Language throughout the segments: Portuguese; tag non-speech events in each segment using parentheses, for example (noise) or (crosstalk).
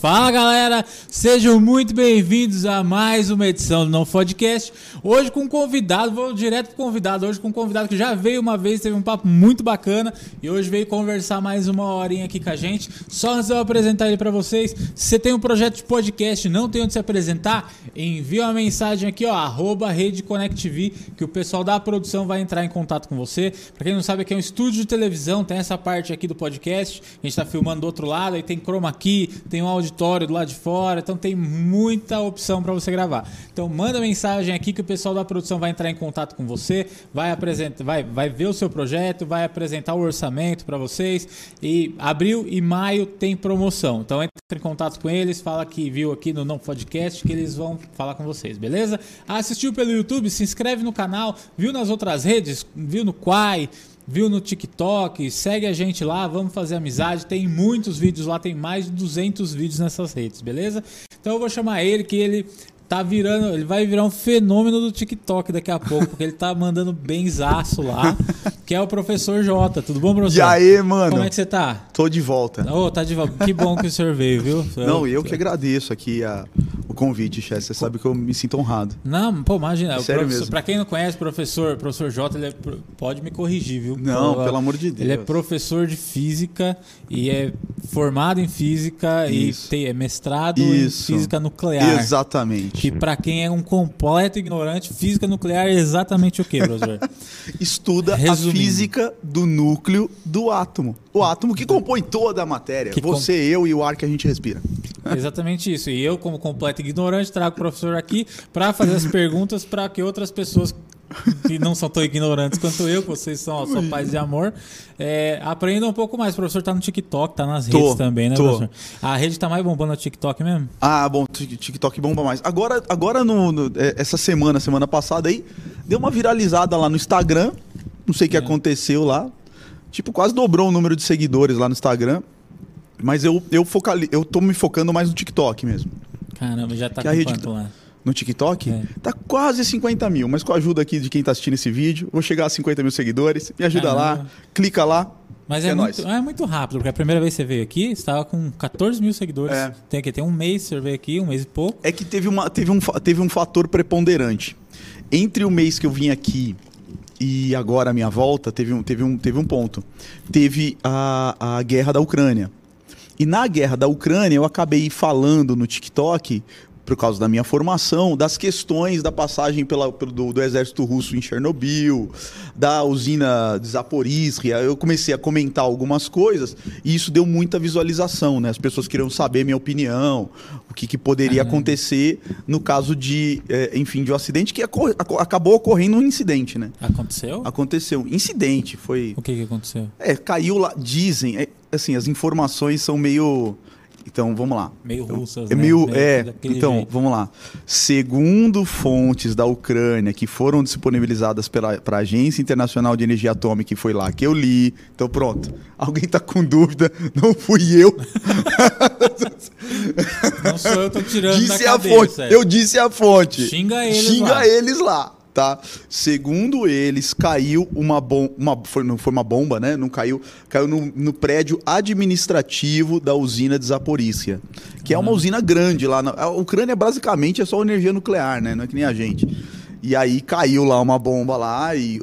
Fala galera, sejam muito bem-vindos a mais uma edição do Não Podcast. Hoje com um convidado, vou direto pro convidado. Hoje com um convidado que já veio uma vez, teve um papo muito bacana e hoje veio conversar mais uma horinha aqui com a gente. Só antes de eu apresentar ele para vocês, se você tem um projeto de podcast, não tem onde se apresentar, envia uma mensagem aqui, ó, arroba que o pessoal da produção vai entrar em contato com você. Para quem não sabe, aqui é um estúdio de televisão, tem essa parte aqui do podcast, a gente tá filmando do outro lado, aí tem chroma key, tem um auditório do lado de fora, então tem muita opção para você gravar. Então manda mensagem aqui que o pessoal da produção vai entrar em contato com você, vai apresentar, vai, vai ver o seu projeto, vai apresentar o orçamento para vocês e abril e maio tem promoção. Então entra em contato com eles, fala que viu aqui no Não Podcast que eles vão falar com vocês, beleza? Assistiu pelo YouTube, se inscreve no canal, viu nas outras redes, viu no Quai, viu no TikTok, segue a gente lá, vamos fazer amizade. Tem muitos vídeos lá, tem mais de 200 vídeos nessas redes, beleza? Então eu vou chamar ele, que ele tá virando, ele vai virar um fenômeno do TikTok daqui a pouco, porque ele tá mandando benzaço lá, que é o professor Jota. Tudo bom, professor? E aí, mano? Como é que você tá? Tô de volta. Ô, oh, tá de volta. Que bom que o senhor veio, viu? (laughs) Não, eu que agradeço aqui a, o convite, chefe. Você sabe que eu me sinto honrado. Não, pô, imagina. Sério mesmo. Pra quem não conhece, professor, professor Jota, ele é, pode me corrigir, viu? Não, Eu- pelo amor de Deus. Ele é professor de física e é formado em física Isso. e tem, é mestrado Isso. em física nuclear. Exatamente. Que pra quem é um completo ignorante, física nuclear é exatamente o que, professor? (laughs) Estuda Resumindo. a física do núcleo do átomo. O átomo que compõe toda a matéria. Que Você, eu e o ar que a gente respira. (laughs) exatamente isso. E eu, como completo ignorante, trago o professor aqui pra fazer as perguntas para que outras pessoas que não são tão ignorantes quanto eu, que vocês são ó, só pais de amor, é, aprendam um pouco mais. O professor tá no TikTok, tá nas Tô, redes também, né, tô. professor? A rede tá mais bombando no TikTok mesmo? Ah, bom, Tik- TikTok bomba mais. Agora, agora no, no- é, essa semana, semana passada aí, deu uma viralizada lá no Instagram. Não sei o que É. aconteceu lá. Tipo, quase dobrou o número de seguidores lá no Instagram. Mas eu, eu, focali, eu tô me focando mais no TikTok mesmo. Caramba, já tá Que a com rede quanto lá? No TikTok, É. tá quase 50 mil. Mas com a ajuda aqui de quem tá assistindo esse vídeo, vou chegar a 50 mil seguidores. Me ajuda lá, Caramba. clica lá. Mas é, é muito, é muito rápido, porque a primeira vez que você veio aqui, você estava com 14 mil seguidores. É. Tem aqui, tem um mês que você veio aqui, um mês e pouco. É que teve, uma, teve, um, teve um fator preponderante. Entre o mês que eu vim aqui e agora a minha volta, teve um, teve um, teve um ponto. Teve a, a guerra da Ucrânia. E na guerra da Ucrânia, eu acabei falando no TikTok, por causa da minha formação, das questões da passagem pela, pelo, do, do exército russo em Chernobyl, da usina de Zaporizhia. Eu comecei a comentar algumas coisas e isso deu muita visualização, né? As pessoas queriam saber minha opinião, o que, que poderia Caramba. acontecer no caso de, eh, enfim, de um acidente que aco- acabou ocorrendo um incidente, né? Aconteceu? Aconteceu. Incidente, foi. O que, que aconteceu? É, caiu lá. Dizem, é, assim, as informações são meio. Então, vamos lá. Meio russas, É né? meio. É, daquele então, jeito. vamos lá. Segundo fontes da Ucrânia que foram disponibilizadas pela pra Agência Internacional de Energia Atômica, que foi lá que eu li. Então, pronto. Alguém tá com dúvida? Não fui eu. Não sou eu, tô tirando disse a fonte. é. Eu disse a fonte. Xinga eles Xinga lá. eles lá. Tá? Segundo eles, caiu uma bomba. Uma, foi, não foi uma bomba, né? Não caiu. Caiu no, no prédio administrativo da usina de Zaporícia. Que é uma usina grande lá. Na, a Ucrânia basicamente é só energia nuclear, né? Não é que nem a gente. E aí caiu lá uma bomba lá e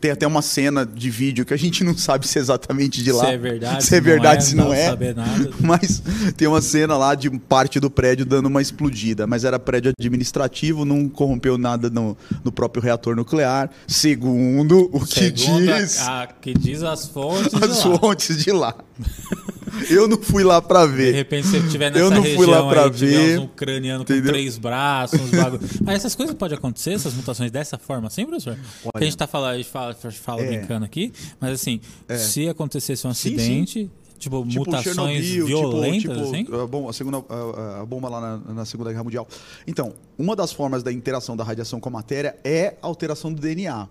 tem até uma cena de vídeo que a gente não sabe se é exatamente de lá. Se é verdade, se é verdade, se não dá pra é. saber nada. (laughs) Mas tem uma cena lá de parte do prédio dando uma explodida. Mas era prédio administrativo, não corrompeu nada no, no próprio reator nuclear. Segundo o que Segundo a- diz a, que diz as fontes. as lá. fontes de lá. (laughs) (laughs) Eu não fui lá pra De ver. repente, se você estiver nessa Eu não região fui lá pra aí, ver, uns ucranianos com entendeu? três braços, uns bagulho. (laughs) Mas essas coisas podem acontecer, essas mutações dessa forma assim, professor? Porque a gente tá falando, a gente fala, fala É. brincando aqui, mas assim, se acontecesse um Sim, sim. acidente, tipo, Tipo mutações Chernobyl, violentas, tipo, assim? tipo, a, bomba, a segunda, a, a bomba lá na, na Segunda Guerra Mundial. Então, uma das formas da interação da radiação com a matéria é a alteração do DNA.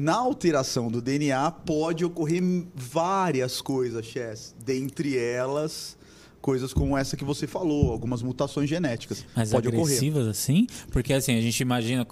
Na alteração do DNA pode ocorrer várias coisas, Chess. Dentre elas, coisas como essa que você falou, algumas mutações genéticas. Mas Pode agressivas ocorrer. assim? Porque assim, a gente imagina,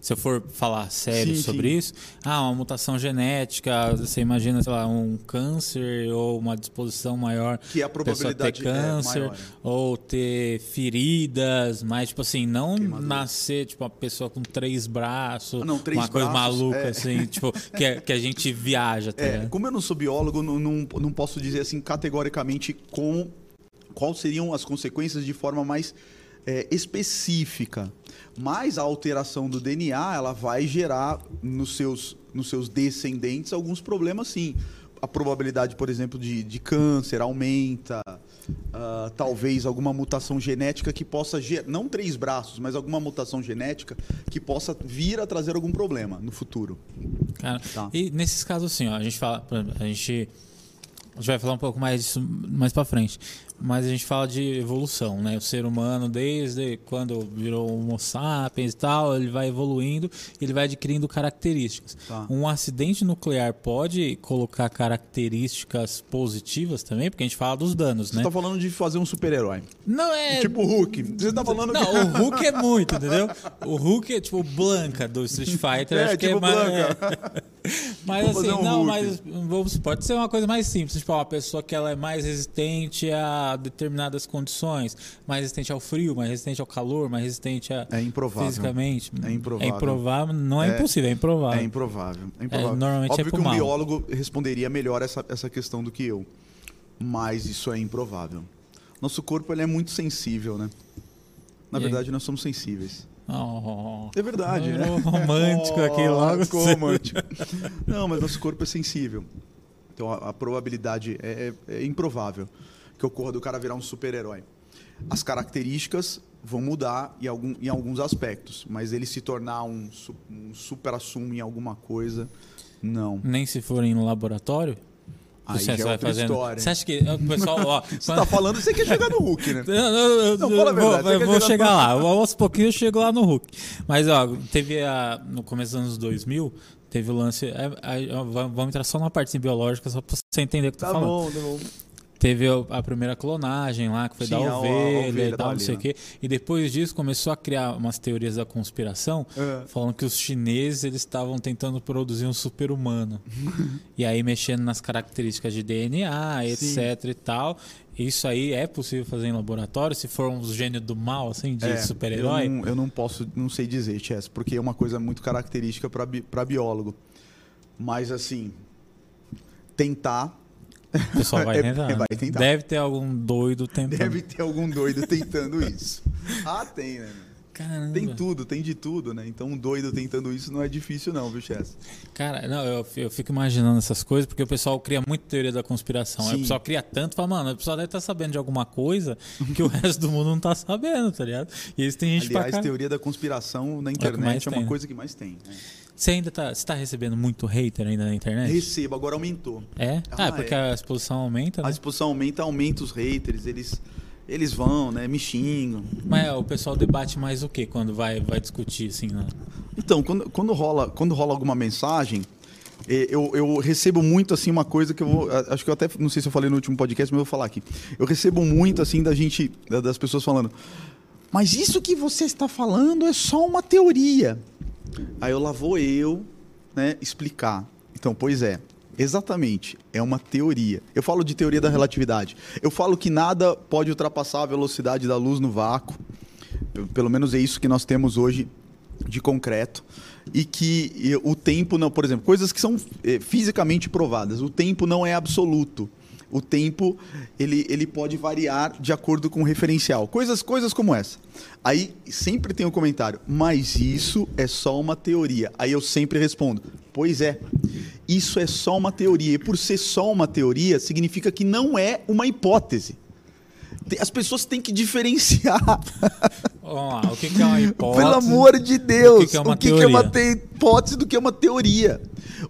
se eu for falar sério Sim, sobre sim. isso, ah, uma mutação genética, você imagina, sei lá, um câncer ou uma disposição maior Que a da pessoa ter probabilidade é câncer maior. ou ter feridas, mas tipo assim, não Queimadura. nascer tipo uma pessoa com três braços, Ah, não, três uma coisa braços, maluca é. assim, tipo, que, é- que a gente viaja, tá É, como eu não sou biólogo, não, não, não posso dizer assim categoricamente como, quais seriam as consequências de forma mais é, específica. Mas a alteração do DNA ela vai gerar nos seus, nos seus descendentes alguns problemas, sim. A probabilidade, por exemplo, de, de câncer aumenta. ah, talvez alguma mutação genética que possa gerar, não três braços, mas alguma mutação genética que possa vir a trazer algum problema no futuro. Cara, Tá. E nesses casos assim, ó, a gente fala, a gente, a gente vai falar um pouco mais disso mais para frente, mas a gente fala de evolução, né? O ser humano desde quando virou Homo sapiens e tal, ele vai evoluindo, ele vai adquirindo características. Tá. Um acidente nuclear pode colocar características positivas também, porque a gente fala dos danos, Você né? está falando de fazer um super-herói. Não é Tipo o Hulk. Você tá falando não, que... o Hulk é muito, entendeu? O Hulk é tipo o Blanca do Street (laughs) Fighter. É, acho que tipo é mais. Blanca. é. (laughs) Mas Vou assim, um não, Hulk. mas vamos, pode ser uma coisa mais simples. Tipo, uma pessoa que ela é mais resistente a determinadas condições, mais resistente ao frio, mais resistente ao calor, mais resistente a. É improvável. Fisicamente. É improvável. É improvável, não é, É- impossível, é improvável. É improvável. É improvável. normalmente é Óbvio pro que um mal. biólogo responderia melhor essa, essa questão do que eu. Mas isso é improvável. Nosso corpo ele é muito sensível, né? Na E aí? verdade, nós somos sensíveis. Oh, É verdade, né? (laughs) romântico aqui Oh, logo. ficou romântico. (laughs) Não, mas nosso corpo é sensível. Então a, a probabilidade é, é- é improvável que ocorra do cara virar um super-herói. As características vão mudar em, algum, em alguns aspectos, mas ele se tornar um, um super-assumo em alguma coisa, não. Nem se forem no laboratório. Aí você já é outra fazendo. história. Você acha que o pessoal, ó, (laughs) Você tá falando, você quer chegar no Hulk, né? (laughs) Não, não, Não, fala a vou, verdade, você eu vou chegar no- lá. Aos pouquinhos eu chego lá no Hulk. Mas, ó, teve a, no começo dos anos 2000, teve o lance. é, é, vamos entrar só numa parte biológica, só pra você entender o que tô Tá falando. bom, tá bom. Teve a primeira clonagem lá, que foi Sim, da a- a ovelha, ovelha e tal, não sei o Valina. quê. E depois disso começou a criar umas teorias da conspiração, É. falando que os chineses eles estavam tentando produzir um super-humano. (laughs) e aí mexendo nas características de DNA, etc e tal. Isso aí é possível fazer em laboratório, se for um gênio do mal, assim, de É, super-herói? Eu não, eu não posso, não sei dizer, Chess, porque é uma coisa muito característica para bi, biólogo. Mas, assim, tentar, O pessoal vai É- tentar. é, vai né? tentar. Deve ter algum doido tentando. deve ter algum doido tentando (laughs) isso. Ah, tem, né? Caramba. Tem tudo, tem de tudo, né? Então, um doido tentando isso não é difícil, não, viu, Chess? Cara, não, eu, eu fico imaginando essas coisas porque o pessoal cria muita teoria da conspiração. Sim. O pessoal cria tanto, fala, mano, o pessoal deve estar sabendo de alguma coisa que o (laughs) resto do mundo não tá sabendo, tá ligado? E eles têm gente pra Aliás, cá. teoria da conspiração na mais internet é, tem, uma né? coisa que mais tem. né? Você ainda tá, você tá recebendo muito hater ainda na internet? Recebo, agora aumentou. É? Ah, Ah, porque é. a exposição aumenta, né? A exposição aumenta, aumenta os haters, eles, eles vão, né? Me xingam. Mas é, o pessoal debate mais o que quando vai, vai discutir, assim, né? Então, quando, quando, rola, quando rola alguma mensagem, eh, eu, eu recebo muito assim uma coisa que eu vou. Acho que eu até não sei se eu falei no último podcast, mas eu vou falar aqui. Eu recebo muito assim da gente, da- das pessoas falando. Mas isso que você está falando é só uma teoria. Aí eu lá vou eu, né, explicar. Então, pois é, exatamente, é uma teoria. Eu falo de teoria da relatividade. Eu falo que nada pode ultrapassar a velocidade da luz no vácuo. Pelo menos é isso que nós temos hoje de concreto. E que o tempo não, por exemplo, coisas que são eh, fisicamente provadas. O tempo não é absoluto. O tempo ele, ele pode variar de acordo com o referencial. Coisas, coisas como essa. Aí sempre tem um comentário, mas isso é só uma teoria. Aí eu sempre respondo, pois é. Isso é só uma teoria. E por ser só uma teoria, significa que não é uma hipótese. As pessoas têm que diferenciar. (laughs) Vamos lá, o que, que é uma hipótese? Pelo amor de Deus, O que que é uma que que é uma teoria? te- hipótese do que é uma teoria?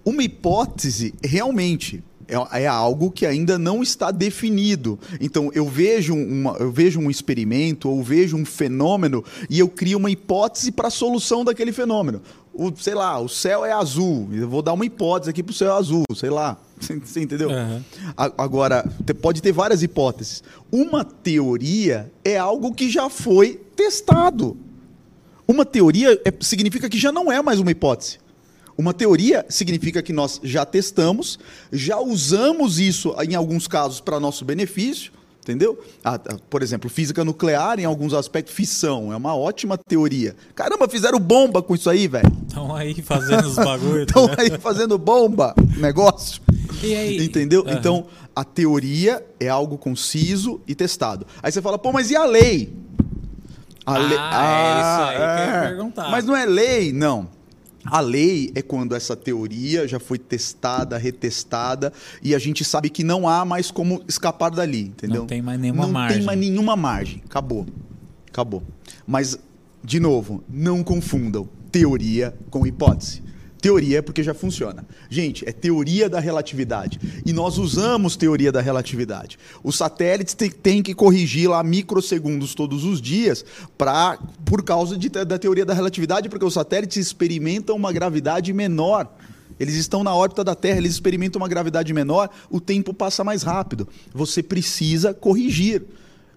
Uma hipótese, realmente, é, é algo que ainda não está definido. Então, eu vejo, uma, eu vejo um experimento ou vejo um fenômeno e eu crio uma hipótese para a solução daquele fenômeno. O, sei lá, o céu é azul. Eu vou dar uma hipótese aqui para o céu azul, sei lá. (laughs) Você entendeu? A- Agora, pode ter várias hipóteses. Uma teoria é algo que já foi testado. Uma teoria é- significa que já não é mais uma hipótese. Uma teoria significa que nós já testamos, já usamos isso em alguns casos para nosso benefício, entendeu? Ah, ah, por exemplo, física nuclear, em alguns aspectos, fissão, é uma ótima teoria. Caramba, fizeram bomba com isso aí, velho. Estão aí fazendo os bagulhos. (laughs) Estão aí fazendo bomba, negócio. E aí? Entendeu? Aham. Então, a teoria é algo conciso e testado. Aí você fala, pô, mas e a lei? A Ah, lei- é isso aí que eu ia perguntar. Mas não é lei, não. A lei é quando essa teoria já foi testada, retestada, e a gente sabe que não há mais como escapar dali, entendeu? Não tem mais nenhuma não margem. tem mais nenhuma margem. Acabou. Acabou. Mas, de novo, não confundam teoria com hipótese. Teoria é porque já funciona. Gente, é teoria da relatividade. E nós usamos teoria da relatividade. Os satélites te- têm que corrigir lá microsegundos todos os dias pra, por causa de- da teoria da relatividade, porque os satélites experimentam uma gravidade menor. Eles estão na órbita da Terra, eles experimentam uma gravidade menor, o tempo passa mais rápido. Você precisa corrigir.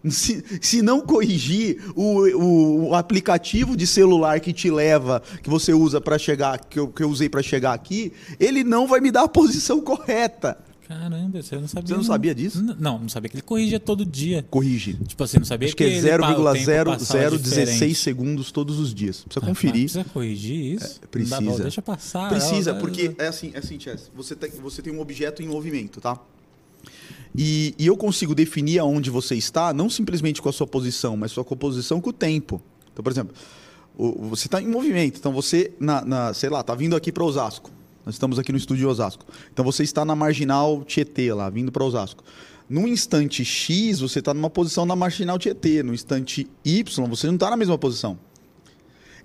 Se, se não corrigir o, o- o aplicativo de celular que te leva, que você usa para chegar, que eu, que eu usei para chegar aqui, ele não vai me dar a posição correta. Caramba, você não sabia. Você não sabia disso? N- Não, não sabia que ele corrigia todo dia. Corrige. Tipo assim, não sabia Acho que é ele pa- o tempo passava 0,016 diferente. segundos todos os dias. Precisa Ah, conferir. Precisa corrigir isso? É, Não dá precisa. pra- deixa passar. Precisa, ó, porque é assim, é assim, Chess. Você tem, você tem um objeto em movimento, tá? E, e eu consigo definir aonde você está, não simplesmente com a sua posição, mas sua composição com o tempo. Então, por exemplo, você está em movimento. Então, você, na, na- sei lá, está vindo aqui para Osasco. Nós estamos aqui no estúdio Osasco. Então, você está na marginal Tietê, lá, vindo para Osasco. No instante X, você está numa posição na marginal Tietê. No instante Y, você não está na mesma posição.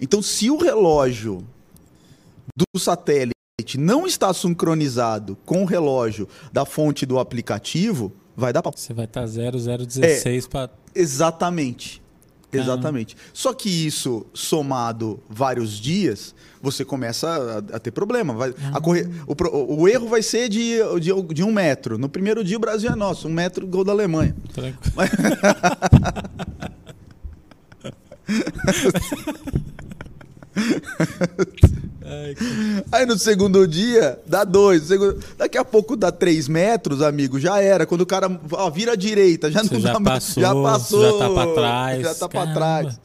Então, se o relógio do satélite não está sincronizado com o relógio da fonte do aplicativo, vai dar pra... Você vai tá estar 0016 pra. Exatamente. Caramba. Exatamente. Só que isso somado vários dias, você começa a, a ter problema. Vai, a correr, o, o erro vai ser de, de, de um metro. No primeiro dia o Brasil é nosso, um metro gol da Alemanha. Tranquilo. (laughs) (laughs) Ai, (laughs) que- Aí no segundo dia, dá dois. segundo- Daqui a pouco dá três metros, amigo, já era. Quando o cara ó, vira à direita, já Você não já dá mais- passou, já passou. já tá pra trás. Já tá pra Caramba. trás.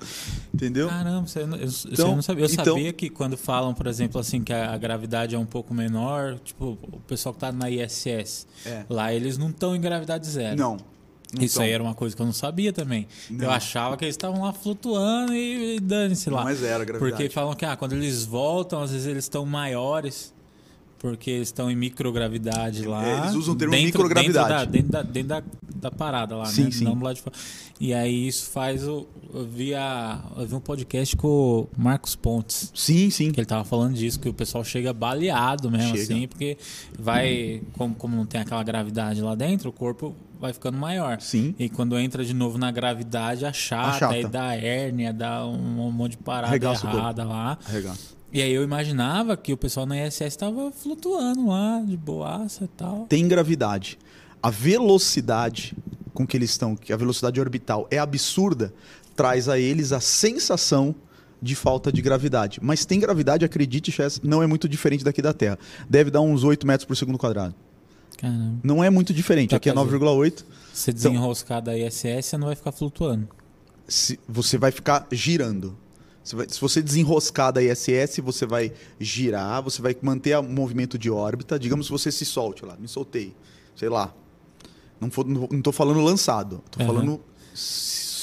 Entendeu? Caramba, você não- eu, Então- não sabia. Eu então- sabia que quando falam, por exemplo, assim, que a, a gravidade é um pouco menor, tipo, o pessoal que tá na ISS, É. lá eles não estão em gravidade zero. Não. Não Isso aí era uma coisa que eu não sabia também. Não. Eu achava que eles estavam lá flutuando e, e dane-se lá. Mas era gravidade. Porque falam que ah, quando eles voltam, às vezes eles estão maiores. Porque eles estão em microgravidade lá. É, eles usam o termo dentro, microgravidade. Dentro da, dentro da, dentro da, da parada lá, Sim, né? sim. Não de fora. E aí isso faz o. Eu vi, a, eu vi um podcast com o Marcos Pontes. Sim, sim. Que ele tava falando disso, que o pessoal chega baleado mesmo, Chega. assim, porque vai. Como, como não tem aquela gravidade lá dentro, o corpo vai ficando maior. Sim. E quando entra de novo na gravidade, achata, Achata. aí dá hérnia, dá um, um monte de parada errada lá. E aí eu imaginava que o pessoal na ISS estava flutuando lá, de boaça e tal. Tem gravidade. A velocidade com que eles estão, que a velocidade orbital é absurda, traz a eles a sensação de falta de gravidade. Mas tem gravidade, acredite, Chess, não é muito diferente daqui da Terra. Deve dar uns 8 metros por segundo quadrado. Caramba. Não é muito diferente. Tá, Aqui é quer dizer- 9,8. Se desenroscar da ISS, você não vai ficar flutuando. se- você vai ficar girando. Você vai- se você desenroscar da ISS, você vai girar, você vai manter o movimento de órbita. Digamos que você se solte lá, me soltei, sei lá. Não, tô falando lançado, tô Aham. falando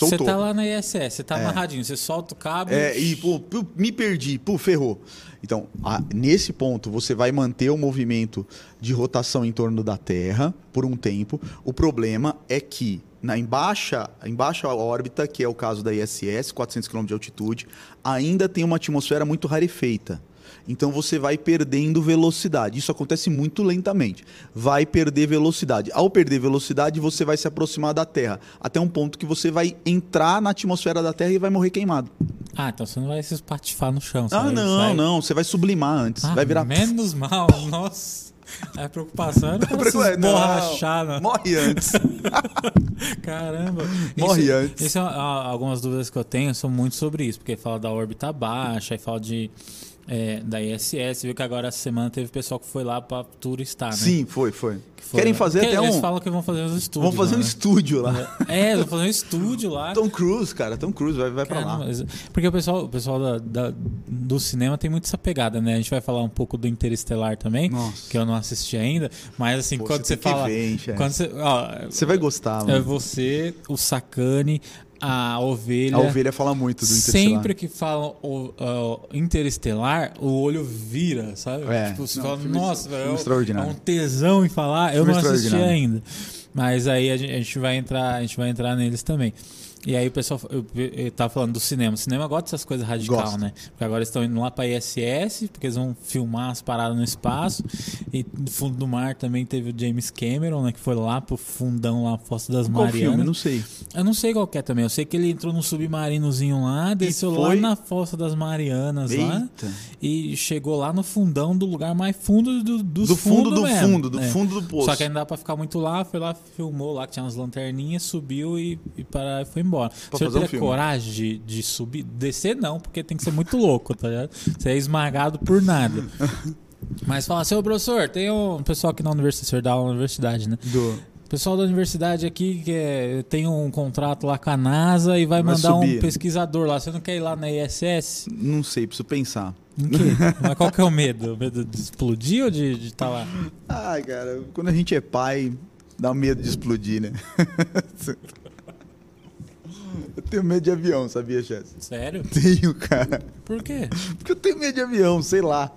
Você soltou. tá lá na ISS, você tá É. amarradinho, você solta o cabo. É, e pô, me perdi, pô, ferrou. Então, a- nesse ponto, você vai manter o movimento de rotação em torno da Terra por um tempo. O problema é que na em baixa, em baixa órbita, que é o caso da ISS, 400 km de altitude, ainda tem uma atmosfera muito rarefeita. Então você vai perdendo velocidade. Isso acontece muito lentamente. Vai perder velocidade. Ao perder velocidade, você vai se aproximar da Terra, até um ponto que você vai entrar na atmosfera da Terra e vai morrer queimado. Ah, então você não vai se espatifar no chão. Ah, não, vai- não. Você vai sublimar antes. Ah, vai virar. Menos (laughs) mal, nossa. A preocupação era cara se não? Morre antes. (laughs) Caramba. Morre Isso- antes. Isso é uma- algumas dúvidas que eu tenho são muito sobre isso, porque fala da órbita baixa, aí fala de é, da ISS, viu que agora essa semana teve pessoal que foi lá pra turistar, né? Sim, foi, foi. Que foi- Querem fazer Porque até Eles um. falam que vão fazer os estúdios. Vamos fazer um lá, né? estúdio lá. É, eles vão fazer um estúdio lá. Tom Cruise, cara. Tom Cruise vai, vai pra Caramba, lá. mas- Porque o pessoal, o pessoal da- da- do cinema tem muito essa pegada, né? A gente vai falar um pouco do Interestelar também, Nossa. que eu não assisti ainda, mas assim, Pô, quando você, você fala. ver, hein, quando você, ó, Você vai gostar, é mano. você, o Sacane, a ovelha. A ovelha fala muito do Interestelar. Sempre que falam o, ó, Interestelar, o olho vira, sabe? É. Tipo, você Não, fala, filme- nossa, filme velho, é extraordinário. um tesão em falar. Eu Filme não assisti ainda. Mas aí a gente, a gente vai entrar, a gente vai entrar neles também. E aí o pessoal, eu, eu tava falando do cinema. O cinema gosta dessas coisas radical, Gosta. né? Porque agora eles estão indo lá pra ISS, porque eles vão filmar as paradas no espaço. E no fundo do mar também teve o James Cameron, né? Que foi lá pro fundão lá, Fossa das Qual Marianas. filme? Não sei. Eu não sei qual que é também. Eu sei que ele entrou num submarinozinho lá, desceu lá na Fossa das Marianas lá Eita. e chegou lá no fundão do lugar mais fundo do, dos Do fundo do mesmo. fundo, do É. fundo do poço. Só que ainda dá pra ficar muito lá, foi lá, filmou lá, que tinha umas lanterninhas, subiu e, e, para, e foi embora. Pra o senhor fazer um teria filme. coragem de, de subir? Descer não, porque tem que ser muito louco, tá ligado? Você é esmagado por nada. (laughs) Mas fala, seu professor, tem um pessoal aqui na universidade, o senhor dá na universidade, né? Do... Pessoal da universidade aqui que é- tem um contrato lá com a NASA e vai, Vai mandar subir. um pesquisador lá. Você não quer ir lá na ISS? Não sei, preciso pensar. Em quê? (laughs) Mas qual que é o medo? O medo de explodir ou de estar lá? Ai, cara, quando a gente é pai, dá medo de explodir, né? (laughs) Eu tenho medo de avião, sabia, Chess? Sério? (laughs) Tenho, cara. Por quê? Porque eu tenho medo de avião, sei lá.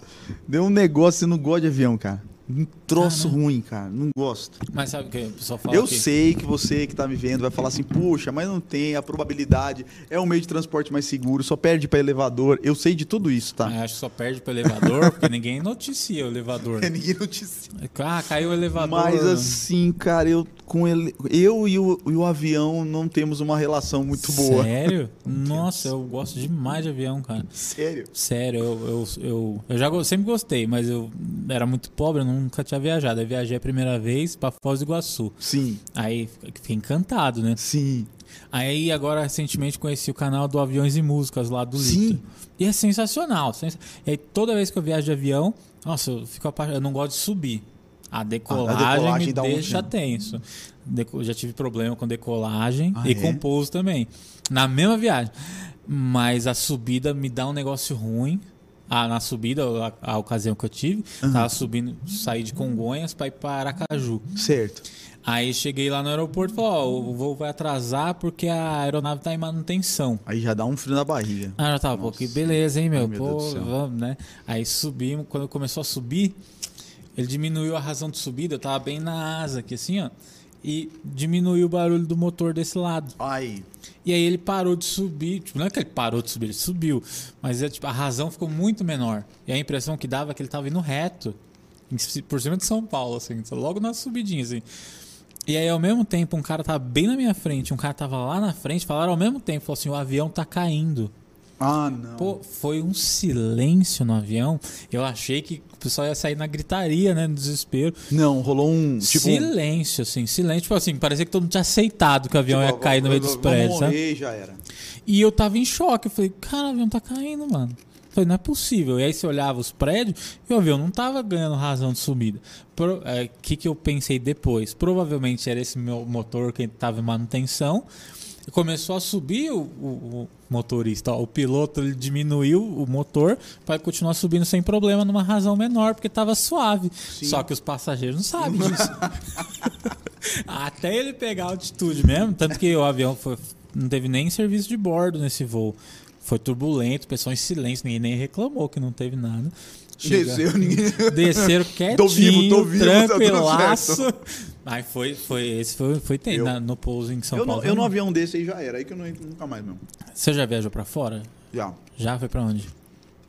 Deu um negócio e não gosto de avião, cara. Um troço não? ruim, cara. Não gosto. Mas sabe o que o pessoal fala Eu que... sei que você que tá me vendo vai falar assim, puxa, mas não tem, a probabilidade é um meio de transporte mais seguro, só perde pra elevador. Eu sei de tudo isso, tá? Eu acho que só perde pro elevador, (laughs) porque ninguém noticia o elevador. Ninguém noticia. Ah, caiu o elevador. Mas assim, cara, eu com ele, eu e o, e o avião não temos uma relação muito boa. Sério? (laughs) Nossa, eu gosto demais de avião, cara. Sério? Sério, eu, eu, eu, eu já sempre gostei, mas eu era muito pobre, eu nunca tinha viajado. Eu viajei a primeira vez pra Foz do Iguaçu. Sim, Aí fiquei encantado, né? sim. Aí agora recentemente conheci o canal do Aviões e Músicas lá do Sim. Lito. E é sensacional. sens- E aí toda vez que eu viajo de avião, nossa, eu fico eu não gosto de subir. A decolagem, decolagem me dá um- deixa tenso. Deco- Já tive problema com decolagem Ah, e é? com pouso também. Na mesma viagem. Mas a subida me dá um negócio ruim. Ah, na subida, a, a ocasião que eu tive, tava subindo, saí de Congonhas para ir para Aracaju. Certo. Aí cheguei lá no aeroporto e falou, ó, o voo vai atrasar porque a aeronave tá em manutenção. Aí já dá um frio na barriga. Ah, já tava, pô, que beleza, hein, meu? Ai, meu pô, vamos, né? Aí subimos, quando começou a subir, ele diminuiu a razão de subida, eu tava bem na asa aqui, assim, ó. E diminuiu o barulho do motor desse lado. Ai, E aí ele parou de subir. Tipo, não é que ele parou de subir, ele subiu. Mas é, tipo, a razão ficou muito menor. E a impressão que dava é que ele tava indo reto. Por cima de São Paulo, assim. Logo na subidinha, assim. E aí, ao mesmo tempo, um cara tava bem na minha frente, um cara tava lá na frente, falaram ao mesmo tempo, falou assim, o avião tá caindo. Ah, não. Pô, foi um silêncio no avião. Eu achei que o pessoal ia sair na gritaria, né? No desespero. Não, rolou um. Tipo, silêncio, assim, silêncio. Tipo assim, parecia que todo mundo tinha aceitado que o avião tipo, ia cair no meio dos prédios, sabe? morrer, já era. E eu tava em choque. Eu falei, cara, o avião tá caindo, mano. Eu falei, não é possível. E aí você olhava os prédios e o avião não tava ganhando razão de subida. O que, que eu pensei depois? Provavelmente era esse meu motor que tava em manutenção. Começou a subir o- o motorista. ó. o piloto ele diminuiu o motor para continuar subindo sem problema numa razão menor, porque tava suave. Só que os passageiros não sabem (laughs) disso. (laughs) Até ele pegar a altitude mesmo, tanto que o avião foi- não teve nem serviço de bordo nesse voo. Foi turbulento, pessoal em silêncio, ninguém nem reclamou que não teve nada. Chega- Desceu, ninguém. Desceram quietinho, (laughs) Tô vivo, tô vivo, tá Aí foi, foi, esse foi, foi tem, Eu- na- no pouso em São Eu, Paulo. não, eu num avião desse aí já era. Aí que eu não entro nunca mais mesmo. Você já viajou pra fora? Já. Já foi pra onde?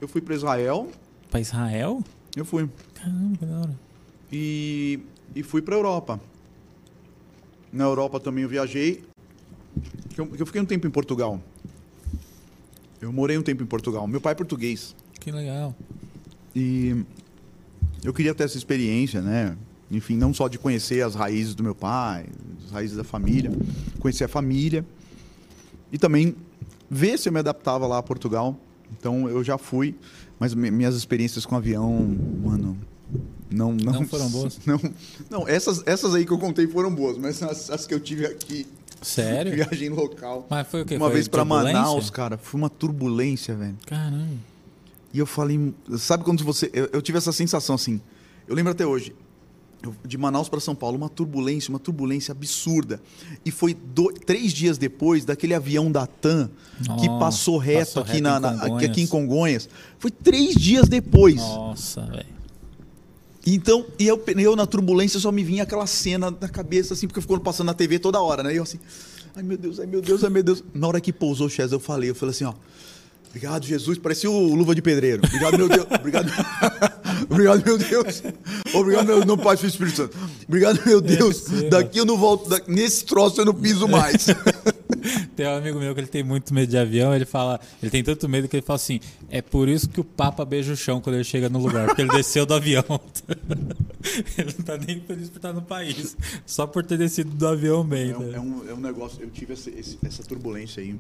Eu fui pra Israel. Pra Israel? Eu fui. Caramba, que da hora. E, e fui pra Europa. Na Europa também eu viajei. que Eu, que eu fiquei um tempo em Portugal. Eu morei um tempo em Portugal. Meu pai é português. Que legal. E eu queria ter essa experiência, né? Enfim, não só de conhecer as raízes do meu pai, as raízes da família, conhecer a família e também ver se eu me adaptava lá a Portugal. Então eu já fui, mas minhas experiências com avião, mano, não, não, não foram boas? (laughs) Não, não essas, essas aí que eu contei foram boas, mas as, as que eu tive aqui. Sério? (laughs) Viagem local. Mas foi o quê? Uma foi vez para Manaus, cara, foi uma turbulência, velho. Caramba. E eu falei, sabe quando você. Eu, eu tive essa sensação assim. Eu lembro até hoje. De Manaus para São Paulo, uma turbulência, uma turbulência absurda. E foi do, três dias depois daquele avião da TAM Nossa, que passou reto, passou aqui, reto na, em na- Congonhas. aqui em Congonhas. Foi três dias depois. Nossa, velho. Então, e eu, eu na turbulência só me vinha aquela cena na cabeça, assim, porque ficou passando na TV toda hora, né? E eu assim, ai meu Deus, ai meu Deus, ai meu Deus. Na hora que pousou o Chess, eu falei, eu falei assim, ó. Obrigado, Jesus. Parecia o Luva de Pedreiro. Obrigado, meu Deus. Obrigado. (laughs) Obrigado, meu Deus. Obrigado, meu não Pai, Filho Espírito Santo. Obrigado, meu Deus. Receba. Daqui eu não volto. da- Nesse troço eu não piso mais. (laughs) Tem um amigo meu que ele tem muito medo de avião, ele fala, ele tem tanto medo que ele fala assim, é por isso que o Papa beija o chão quando ele chega no lugar, porque ele desceu do avião. (laughs) ele não tá nem feliz por estar no país, só por ter descido do avião bem. É um, né? é um- é um negócio. Eu tive esse- essa turbulência aí.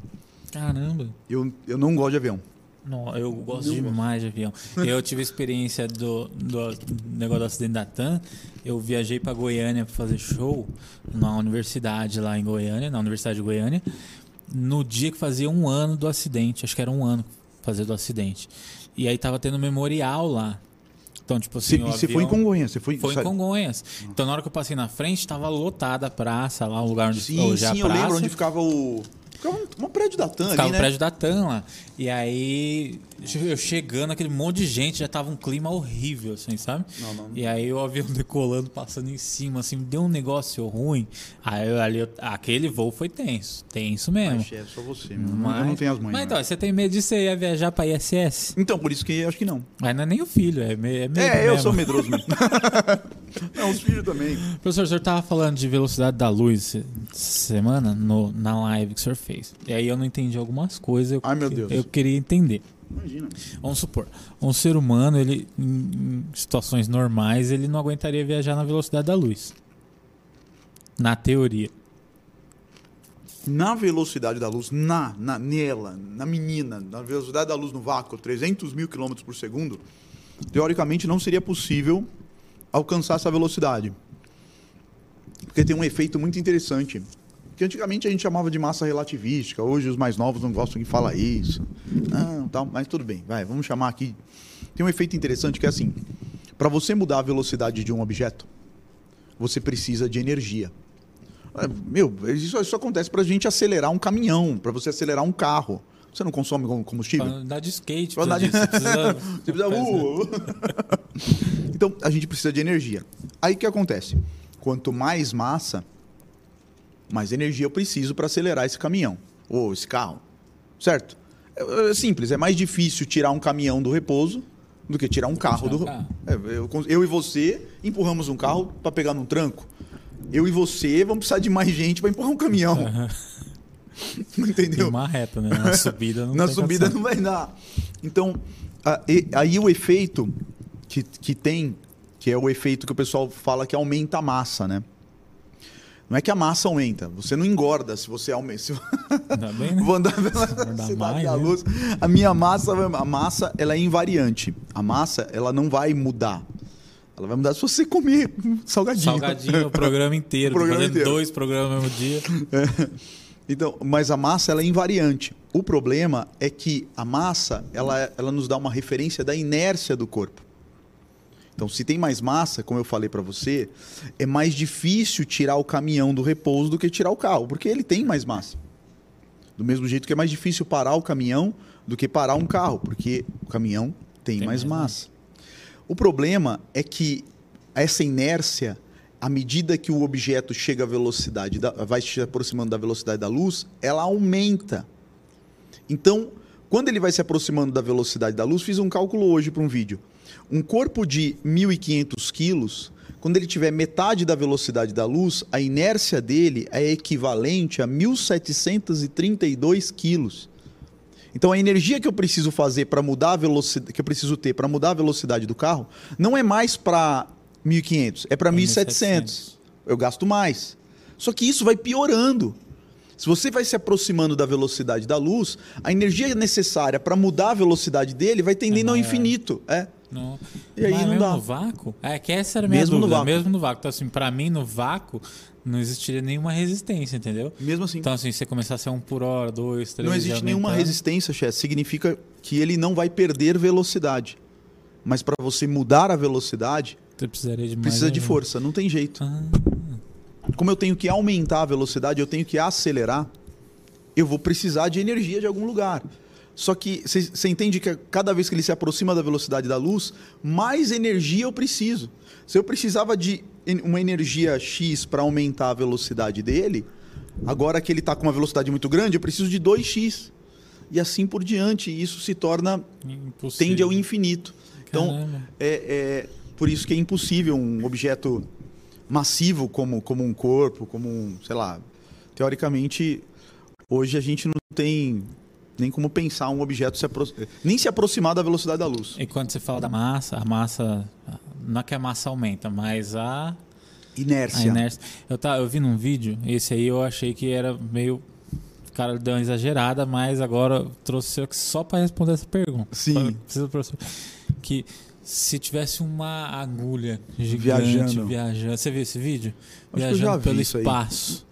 Caramba. Eu, eu não gosto de avião. Não, eu gosto demais de avião. (laughs) Eu tive a experiência do, do negócio do acidente da TAM. Eu viajei para Goiânia para fazer show na universidade lá em Goiânia, na Universidade de Goiânia, no dia que fazia um ano do acidente. Acho que era um ano fazer do acidente. E aí tava tendo memorial lá. Então, tipo assim, Você, foi em Congonhas? Você foi, Foi em Congonhas. Então, na hora que eu passei na frente, tava lotada a praça lá, o lugar onde Sim, hoje é a sim, eu praça. lembro onde ficava o. Ficava um, um prédio da TAM Ficava ali, o né? prédio da TAM lá. E aí, eu chegando, aquele monte de gente, já tava um clima horrível, assim, sabe? Não, não. E aí o avião (laughs) decolando, passando em cima, assim, deu um negócio ruim. Aí eu- ali, eu- aquele voo foi tenso, tenso mesmo. Mas, é só você, meu. eu não tenho as mães. Mas né? então, você tem medo de você ia viajar pra ISS? Então, por isso que eu acho que não. Mas não é nem o filho, é, me- é medo É, eu mesmo. sou medroso mesmo. (laughs) (laughs) não, os filhos também. Professor, o senhor tava falando de velocidade da luz semana no, na live que o senhor fez. E aí eu não entendi algumas coisas. Eu, Ai, meu Deus. Eu queria entender. Imagina. Vamos supor, um ser humano, ele em situações normais, ele não aguentaria viajar na velocidade da luz. Na teoria. Na velocidade da luz, na, na, nela, na menina, na velocidade da luz no vácuo, 300 mil quilômetros por segundo, teoricamente não seria possível alcançar essa velocidade. Porque tem um efeito muito interessante. Que antigamente a gente chamava de massa relativística, hoje os mais novos não gostam que fala isso. Não, tal, mas tudo bem, vai, vamos chamar aqui. Tem um efeito interessante que é assim: para você mudar a velocidade de um objeto, você precisa de energia. Meu, isso, isso acontece para a gente acelerar um caminhão, para você acelerar um carro. Você não consome com- combustível? Pra andar de skate, Pra andar precisa de- disso, precisa- Você precisa- (laughs) uh. (laughs) então, a gente precisa de energia. Aí o que acontece? Quanto mais massa, mais energia eu preciso para acelerar esse caminhão ou esse carro. Certo? É, é simples, é mais difícil tirar um caminhão do repouso do que tirar um carro do carro. É, eu, eu e você empurramos um carro para pegar num tranco. Eu e você vamos precisar de mais gente para empurrar um caminhão. (laughs) Tem Entendeu? uma reta, né? Na subida não Na subida condição. não vai dar. Então, aí o efeito que, que tem, que é o efeito que o pessoal fala que aumenta a massa, né? Não é que a massa aumenta, você não engorda se você aumenta. Se... Ainda (laughs) bem, né? Vou andar pela cidade mais, da né? luz. A minha massa, a massa, ela é invariante. A massa, ela não vai mudar. Ela vai mudar se você comer (laughs) salgadinho. Salgadinho o programa inteiro. O programa fazendo inteiro. dois programas no mesmo dia. Então, mas a massa ela é invariante. O problema é que a massa ela, ela nos dá uma referência da inércia do corpo. Então, se tem mais massa, como eu falei para você, é mais difícil tirar o caminhão do repouso do que tirar o carro, porque ele tem mais massa. Do mesmo jeito que é mais difícil parar o caminhão do que parar um carro, porque o caminhão tem, Tem mais, mais massa. O problema é que essa inércia, à medida que o objeto chega à velocidade, da- vai se aproximando da velocidade da luz, ela aumenta. Então, quando ele vai se aproximando da velocidade da luz, fiz um cálculo hoje para um vídeo. Um corpo de 1.500 quilos, quando ele tiver metade da velocidade da luz, a inércia dele é equivalente a 1.732 quilos. Então a energia que eu preciso fazer para mudar a velocidade, que eu preciso ter para mudar a velocidade do carro, não é mais para 1500, é para 1700. Eu gasto mais. Só que isso vai piorando. Se você vai se aproximando da velocidade da luz, a energia necessária para mudar a velocidade dele vai tendendo É ao infinito. É. Não. E aí Mas não mesmo dá. no vácuo? É que essa era a minha Mesmo no dúvida. vácuo. Mesmo no vácuo. Então, assim, pra mim, no vácuo, não existiria nenhuma resistência, entendeu? Mesmo assim. Então, assim, você começar a ser um por hora, dois, três... não existe nenhuma resistência, chefe. Significa que ele não vai perder velocidade. Mas para você mudar a velocidade, Você precisaria de mais... precisa de força. Não tem jeito. Ah, Como eu tenho que aumentar a velocidade, eu tenho que acelerar, eu vou precisar de energia de algum lugar. Só que você entende que cada vez que ele se aproxima da velocidade da luz, mais energia eu preciso. Se eu precisava de uma energia X para aumentar a velocidade dele, agora que ele está com uma velocidade muito grande, eu preciso de 2x. E assim por diante. E isso se torna. impossível. tende ao infinito. Então, Caramba. é, é por isso que é impossível um objeto massivo como, como um corpo, como um, sei lá, teoricamente hoje a gente não tem nem como pensar um objeto se nem se aproximar da velocidade da luz. E quando você fala da massa, a massa... Não é que a massa aumenta, mas a... A Inércia. inércia. Eu, tá, eu vi num vídeo, esse aí eu achei que era meio. O cara deu uma exagerada, mas agora trouxe só para responder essa pergunta. Sim. Só Precisa professor. Que se tivesse uma agulha gigante Viajando. viajando. Você viu esse vídeo? Acho viajando já vi pelo espaço.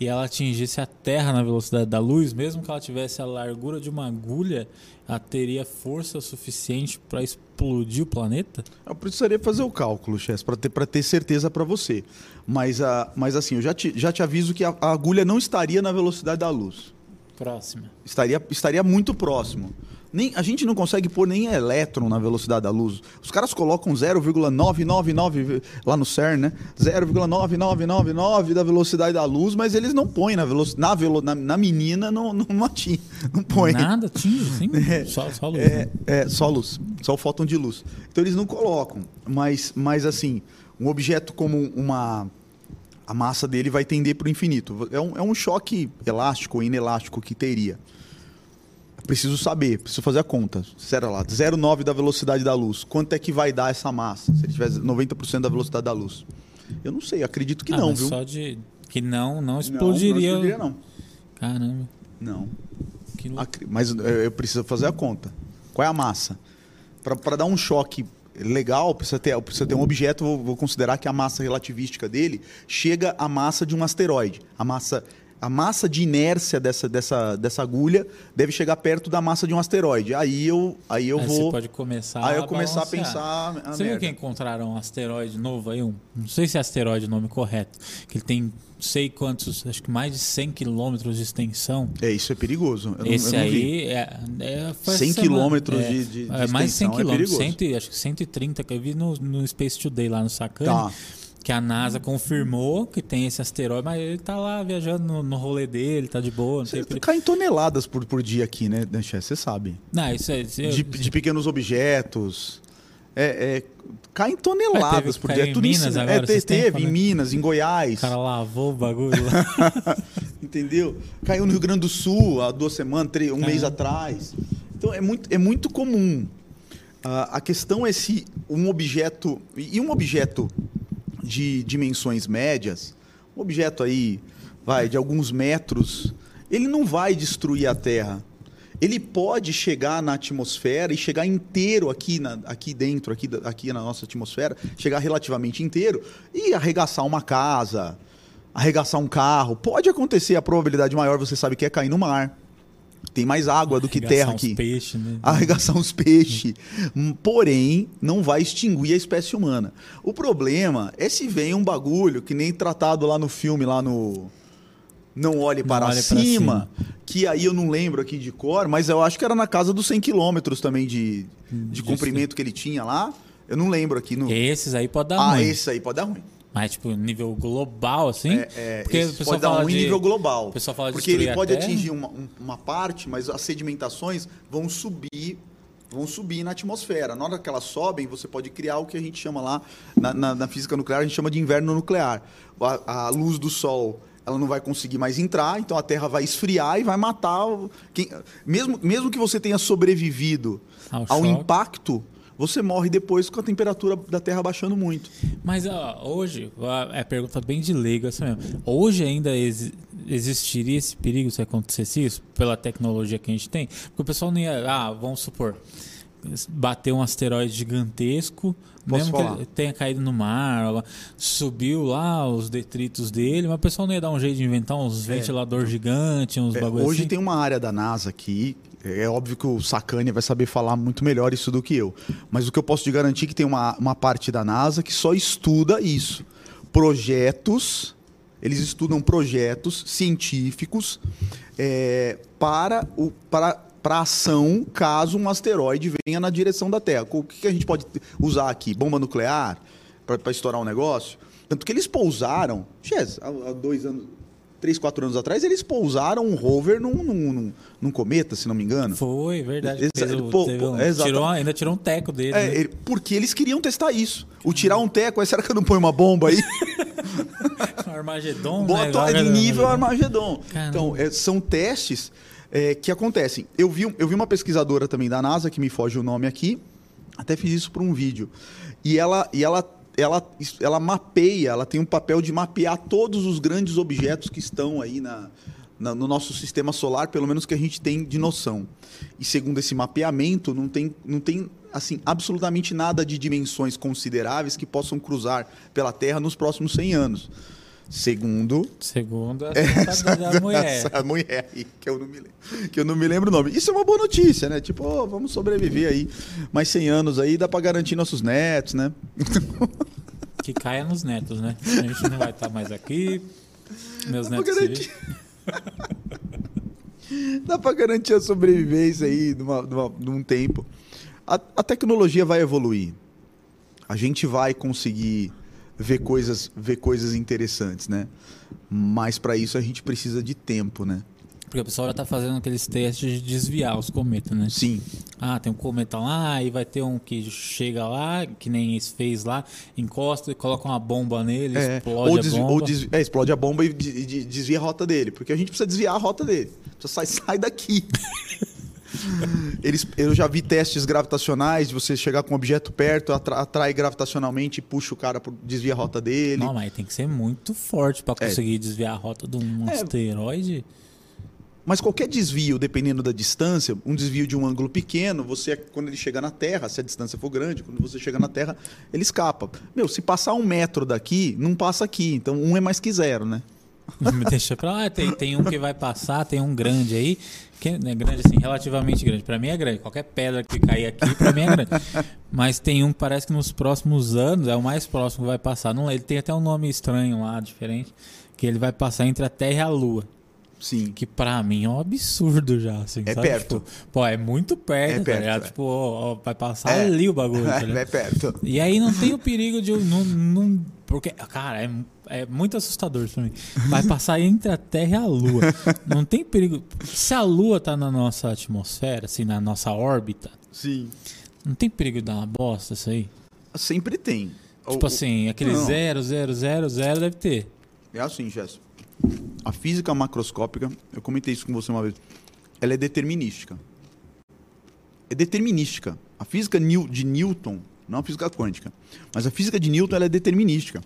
E ela atingisse a Terra na velocidade da luz, mesmo que ela tivesse a largura de uma agulha, ela teria força suficiente para explodir o planeta? Eu precisaria fazer o cálculo, Chess, para ter, pra ter certeza para você. Mas, a, mas assim, eu já te, já te aviso que a, a agulha não estaria na velocidade da luz. Próxima. Estaria, estaria muito próximo. Nem, a gente não consegue pôr nem elétron na velocidade da luz. Os caras colocam 0,999 lá no CERN, né? 0,9999 da velocidade da luz, mas eles não põem na velocidade. Na, velo, na, na menina não, não atinge. Não põe. Nada tinha, assim? (laughs) É, só, só luz. É, né? é, só luz, só o fóton de luz. Então eles não colocam, mas, mas assim, um objeto como uma. A massa dele vai tender para o infinito. É um, é um choque elástico ou inelástico que teria. Preciso saber, preciso fazer a conta. Será lá, 0,9 da velocidade da luz. Quanto é que vai dar essa massa? Se ele tiver 90% da velocidade da luz. Eu não sei, acredito que Ah, não, viu? Só de. Que não, não Não, explodiria. Não, explodiria, não. Caramba. Não. Que Mas eu eu preciso fazer a conta. Qual é a massa? Para dar um choque legal, precisa ter, precisa ter um objeto, vou, vou considerar que a massa relativística dele chega à massa de um asteroide. A massa, a massa de inércia dessa, dessa, dessa agulha deve chegar perto da massa de um asteroide. Aí eu, aí eu Aí vou. você pode começar Aí eu a começar a balancear. pensar. A Você viu merda. que encontraram um asteroide novo aí? Um, não sei se é asteroide o nome correto. Que ele tem sei quantos, acho que mais de 100 quilômetros de extensão. É, isso é perigoso. Eu não- Esse não vi. aí é, é, foi 100 essa semana. quilômetros é, de- de- de é, mais de 100 extensão é quilômetros, perigoso. 100 acho que 130 que eu vi no, no Space Today lá no Sacane. Tá. Que a NASA confirmou que tem esse asteroide, mas ele tá lá viajando no, no rolê dele, tá de boa, não tem. Cai em toneladas por, por dia aqui, né, né, Chess? Você sabe. Não, isso é. isso é- de, de pequenos objetos. É, é, cai em toneladas teve que por dia. É em tudo em Minas cima. agora, É, te- esses teve tempos, em né? Minas, em Goiás. O cara lavou o bagulho lá. (laughs) Entendeu? Caiu no Rio Grande do Sul há duas semanas, três, um Caramba. mês atrás. Então é muito, é muito comum. Ah, a questão é se um objeto. E um objeto de dimensões médias, um objeto aí, vai, de alguns metros, ele não vai destruir a Terra. Ele pode chegar na atmosfera e chegar inteiro aqui, na, aqui dentro, aqui, aqui na nossa atmosfera, chegar relativamente inteiro e arregaçar uma casa, arregaçar um carro. Pode acontecer, a probabilidade maior você sabe que é cair no mar. Tem mais água do que Arregaçar terra aqui peixes, né? arregaçar uns peixes. Hum, Porém, não vai extinguir a espécie humana. O problema é se vem um bagulho que nem tratado lá no filme, lá no. Não olhe para, Olhe para cima, que aí eu não lembro aqui de cor, mas eu acho que era na casa dos 100 quilômetros também de, de Disso. comprimento que ele tinha lá. Eu não lembro aqui no. Esses aí pode dar ah, ruim. esse aí pode dar ruim. Mas, tipo, nível global, assim. É, é, porque esse o pessoal pode dar ruim de- nível global. O pessoal fala porque ele pode atingir uma, um- uma parte, mas as sedimentações vão subir, vão subir na atmosfera. Na hora que elas sobem, você pode criar o que a gente chama lá, na, na- na física nuclear, a gente chama de inverno nuclear. A, a luz do Sol ela não vai conseguir mais entrar, então a Terra vai esfriar e vai matar. quem- mesmo, mesmo que você tenha sobrevivido Ao ao, impacto, você morre depois com a temperatura da Terra baixando muito. Mas ó, hoje, é pergunta bem de leigo essa mesmo. Hoje ainda exi- existiria esse perigo se acontecesse isso, pela tecnologia que a gente tem? Porque o pessoal não ia. Ah, vamos supor. Bater um asteroide gigantesco, Posso mesmo falar? que tenha caído no mar, subiu lá os detritos dele, mas o pessoal não ia dar um jeito de inventar uns ventilador gigante, uns É, bagulho hoje assim. tem uma área da NASA aqui. É óbvio que o Sacani vai saber falar muito melhor isso do que eu. Mas o que eu posso te garantir é que tem uma, uma parte da NASA que só estuda isso. Projetos. Eles estudam projetos científicos é, para, o, para, para ação caso um asteroide venha na direção da Terra. O que, que a gente pode usar aqui? Bomba nuclear? Para estourar um negócio? Tanto que eles pousaram, Chess, há, há dois anos, três, quatro anos atrás, eles pousaram um rover num, num, num- num cometa, se não me engano. Foi, verdade. Exa- o- pô, pô, um- tirou, ainda tirou um teco dele. É, né? ele- porque eles queriam testar isso. O tirar um teco, aí será que eu não ponho uma bomba aí? (laughs) Armagedon, né? Bota a- nível Armagedon. Caramba. Então, é, são testes é, que acontecem. Eu vi, eu vi uma pesquisadora também da NASA, que me foge o nome aqui, até fiz isso para um vídeo. E ela, e ela, ela, ela mapeia, ela tem um papel de mapear todos os grandes objetos que estão aí na, na- no nosso sistema solar, pelo menos que a gente tem de noção. E segundo esse mapeamento, não tem, não tem assim, absolutamente nada de dimensões consideráveis que possam cruzar pela Terra nos próximos 100 anos. Segundo Segundo essa da, da mulher. (laughs) essa mulher aí, que eu, não me lembro, que eu não me lembro o nome. Isso é uma boa notícia, né? Tipo, ó, vamos sobreviver aí mais 100 anos aí, dá pra garantir nossos netos, né? (laughs) Que caia nos netos, né? A gente não vai estar mais aqui. Meus Dá pra netos se garantir. (laughs) Dá pra garantir a sobrevivência aí numa, num tempo. A, a tecnologia vai evoluir. A gente vai conseguir ver coisas, ver coisas interessantes, né? Mas para isso a gente precisa de tempo, né? Porque o pessoal já tá fazendo aqueles testes de desviar os cometas, né? Sim. Ah, tem um cometa lá, e vai ter um que chega lá, que nem esse fez lá, encosta e coloca uma bomba nele, É, explode ou, a bomba. ou é, explode a bomba e de- de- desvia a rota dele. Porque a gente precisa desviar a rota dele. Precisa sai, (laughs) sai daqui. (laughs) Eles, eu já vi testes gravitacionais de você chegar com um objeto perto, atra- atrai gravitacionalmente e puxa o cara, pro- desvia a rota dele. Não, mas tem que ser muito forte pra É. conseguir desviar a rota de um É. asteroide. Mas qualquer desvio, dependendo da distância, um desvio de um ângulo pequeno, você quando ele chega na Terra, se a distância for grande, quando você chega na Terra, ele escapa. Meu, se passar um metro daqui, não passa aqui. Então um é mais que zero, né? Me (laughs) deixa pra lá. Tem, tem um que vai passar, tem um grande aí. Que é grande assim, relativamente grande. Pra mim é grande. Qualquer pedra que cair aqui, pra mim é grande. (laughs) Mas tem um que parece que nos próximos anos é o mais próximo que vai passar. Não, ele tem até um nome estranho lá, diferente. Que ele vai passar entre a Terra e a Lua. Sim. Que pra mim é um absurdo já, assim. É sabe? perto. Tipo, pô, é muito perto, É tá perto, ligado? é. Tipo, ó, ó, vai passar É. ali o bagulho, tá? (laughs) É perto. E aí não tem o perigo de. Não, não, porque, cara, é, é muito assustador isso pra mim. Vai passar entre a Terra e a Lua. Não tem perigo. Se a Lua tá na nossa atmosfera, assim, na nossa órbita, Sim. não tem perigo de dar uma bosta isso aí? Sempre tem. Tipo O- assim, aquele Não. zero, zero, zero, zero deve ter. É assim, Jess. A física macroscópica, eu comentei isso com você uma vez, ela é determinística. É determinística. A física de Newton, não a física quântica, mas a física de Newton ela é determinística.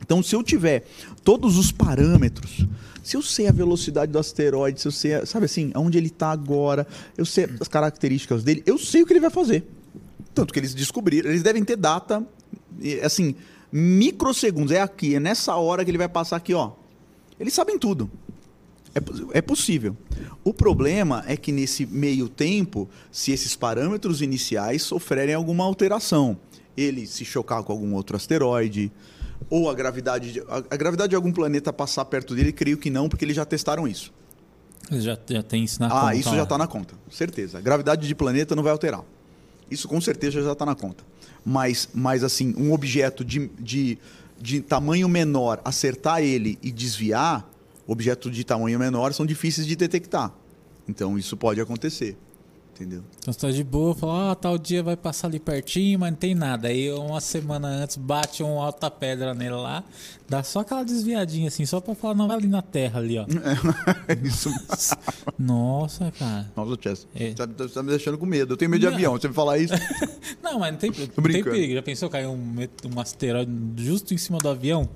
Então, se eu tiver todos os parâmetros, se eu sei a velocidade do asteroide, se eu sei, sabe assim, aonde ele está agora, eu sei as características dele, eu sei o que ele vai fazer. Tanto que eles descobriram, eles devem ter data, assim, microsegundos. É aqui, é nessa hora que ele vai passar aqui, ó. Eles sabem tudo. É, é possível. O problema é que nesse meio tempo, se esses parâmetros iniciais sofrerem alguma alteração, ele se chocar com algum outro asteroide, ou a gravidade, de, a, a gravidade de algum planeta passar perto dele, creio que não, porque eles já testaram isso. Eles Já, já tem isso na ah, conta isso lá. já está na conta, certeza. A gravidade de planeta não vai alterar. Isso com certeza já está na conta. Mas, mas assim, um objeto de, de, de tamanho menor, acertar ele e desviar, objetos de tamanho menor são difíceis de detectar. Então isso pode acontecer. Entendeu? Então você tá de boa, fala, ah, tal dia vai passar ali pertinho, mas não tem nada. Aí uma semana antes bate um alta pedra nele lá, dá só aquela desviadinha assim, só pra falar, não, vai ali na terra ali, ó. (laughs) É (laughs) isso. Nossa, cara. Nossa, Chess. É. Você tá, você tá me deixando com medo. Eu tenho medo de Não. avião. Você me falar isso. (laughs) Não, mas não tem, não tem perigo. Já pensou cair um, um asteroide justo em cima do avião?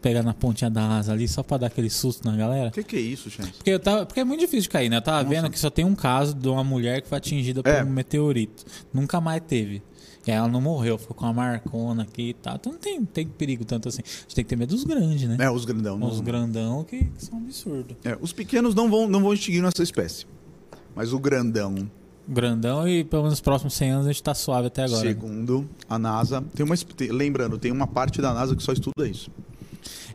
Pegar na pontinha da asa ali só pra dar aquele susto na galera? O que, que é isso, Chess? Porque, eu tava, porque é muito difícil de cair, né? Eu tava vendo que só tem um caso de uma mulher que foi atingida por É. um meteorito. Nunca mais teve. E ela não morreu, ficou com uma marcona aqui e tal. Então não tem, tem perigo tanto assim. A gente tem que ter medo dos grandes, né? É, os grandão. não- Os grandão que, que são absurdos. É, os pequenos não vão, não vão extinguir nossa espécie. Mas o grandão, Grandão e pelo menos nos próximos 100 anos a gente tá suave até agora. né? segundo a NASA, tem uma, lembrando, tem uma parte da NASA que só estuda isso.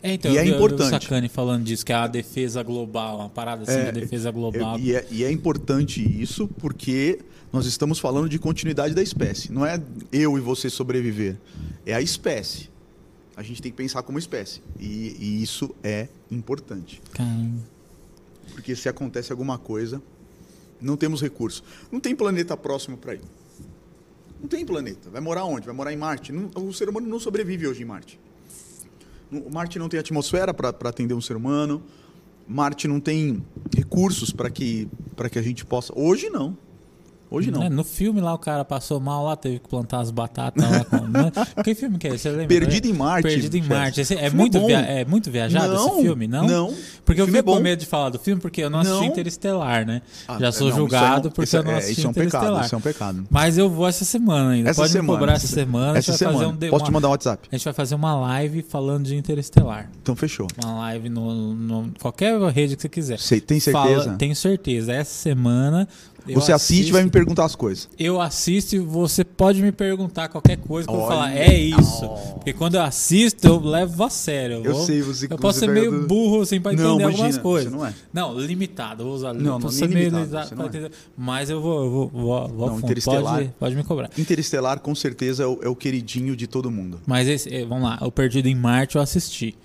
É, então, E eu é vi- eu importante. Sacani falando disso, que é a defesa global, uma parada assim É, de defesa global. É, E é, e é importante isso porque nós estamos falando de continuidade da espécie. Não é eu e você sobreviver, é a espécie. A gente tem que pensar como espécie. E, e isso é importante. Caramba. Porque se acontece alguma coisa, não temos recurso. Não tem planeta próximo para ir. Não tem planeta. Vai morar onde? Vai morar em Marte? Não- o ser humano não sobrevive hoje em Marte. Marte não tem atmosfera para atender um ser humano. Marte não tem recursos para que, para que a gente possa. Hoje não. Hoje não. É, no filme lá o cara passou mal lá, teve que plantar as batatas lá. Com, né? (laughs) Que filme que é? Você lembra? Perdido em Marte. Perdido em. Marte. Esse é, filme muito via- é muito viajado Não, esse filme, não? não. Porque eu fico é com medo de falar do filme porque eu não assisti Não. Interestelar, né? Ah, Já é, sou não, julgado é um- porque isso é- eu não é, assisti isso é um pecado, Interestelar. isso é um pecado. Mas eu vou essa semana ainda. Essa Pode semana, me cobrar essa essa se- semana. Essa semana. fazer um Posso te uma- mandar um WhatsApp? A gente vai fazer uma live falando de Interestelar. Então fechou. Uma live no, no- qualquer rede que você quiser. Sei- tem certeza? Fala- tenho certeza. Essa semana. Eu Você assiste e vai me perguntar as coisas. Eu assisto e você pode me perguntar qualquer coisa que eu vou falar. É isso. Porque quando eu assisto, eu levo a sério. Eu vou- sei, você- Eu posso ser pega meio do- burro assim pra Não, entender imagina, algumas coisas. não é. Não, limitado. Eu vou usar Não, não, meio limitado, não é. entender. Mas eu vou, eu vou, vou, vou Não. Interestelar- Pode, pode me cobrar. Interestelar, com certeza, é o, é o queridinho de todo mundo. Mas esse, eh, vamos lá, o Perdido em Marte eu assisti.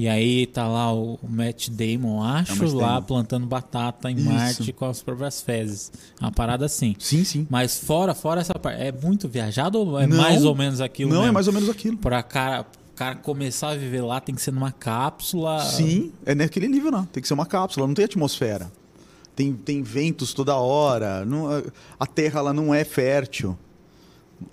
E aí tá lá o Matt Damon, acho, É o Matt lá Damon. plantando batata em Isso. Marte com as próprias fezes. Uma parada assim. Sim, sim. Mas fora, fora essa parte, é muito viajado ou é Não. mais ou menos aquilo Não, mesmo? é mais ou menos aquilo. Pra cara, o cara começar a viver lá tem que ser numa cápsula. Sim, é naquele nível, não. Tem que ser uma cápsula, não tem atmosfera. Tem, tem ventos toda hora. não- a Terra ela não é fértil.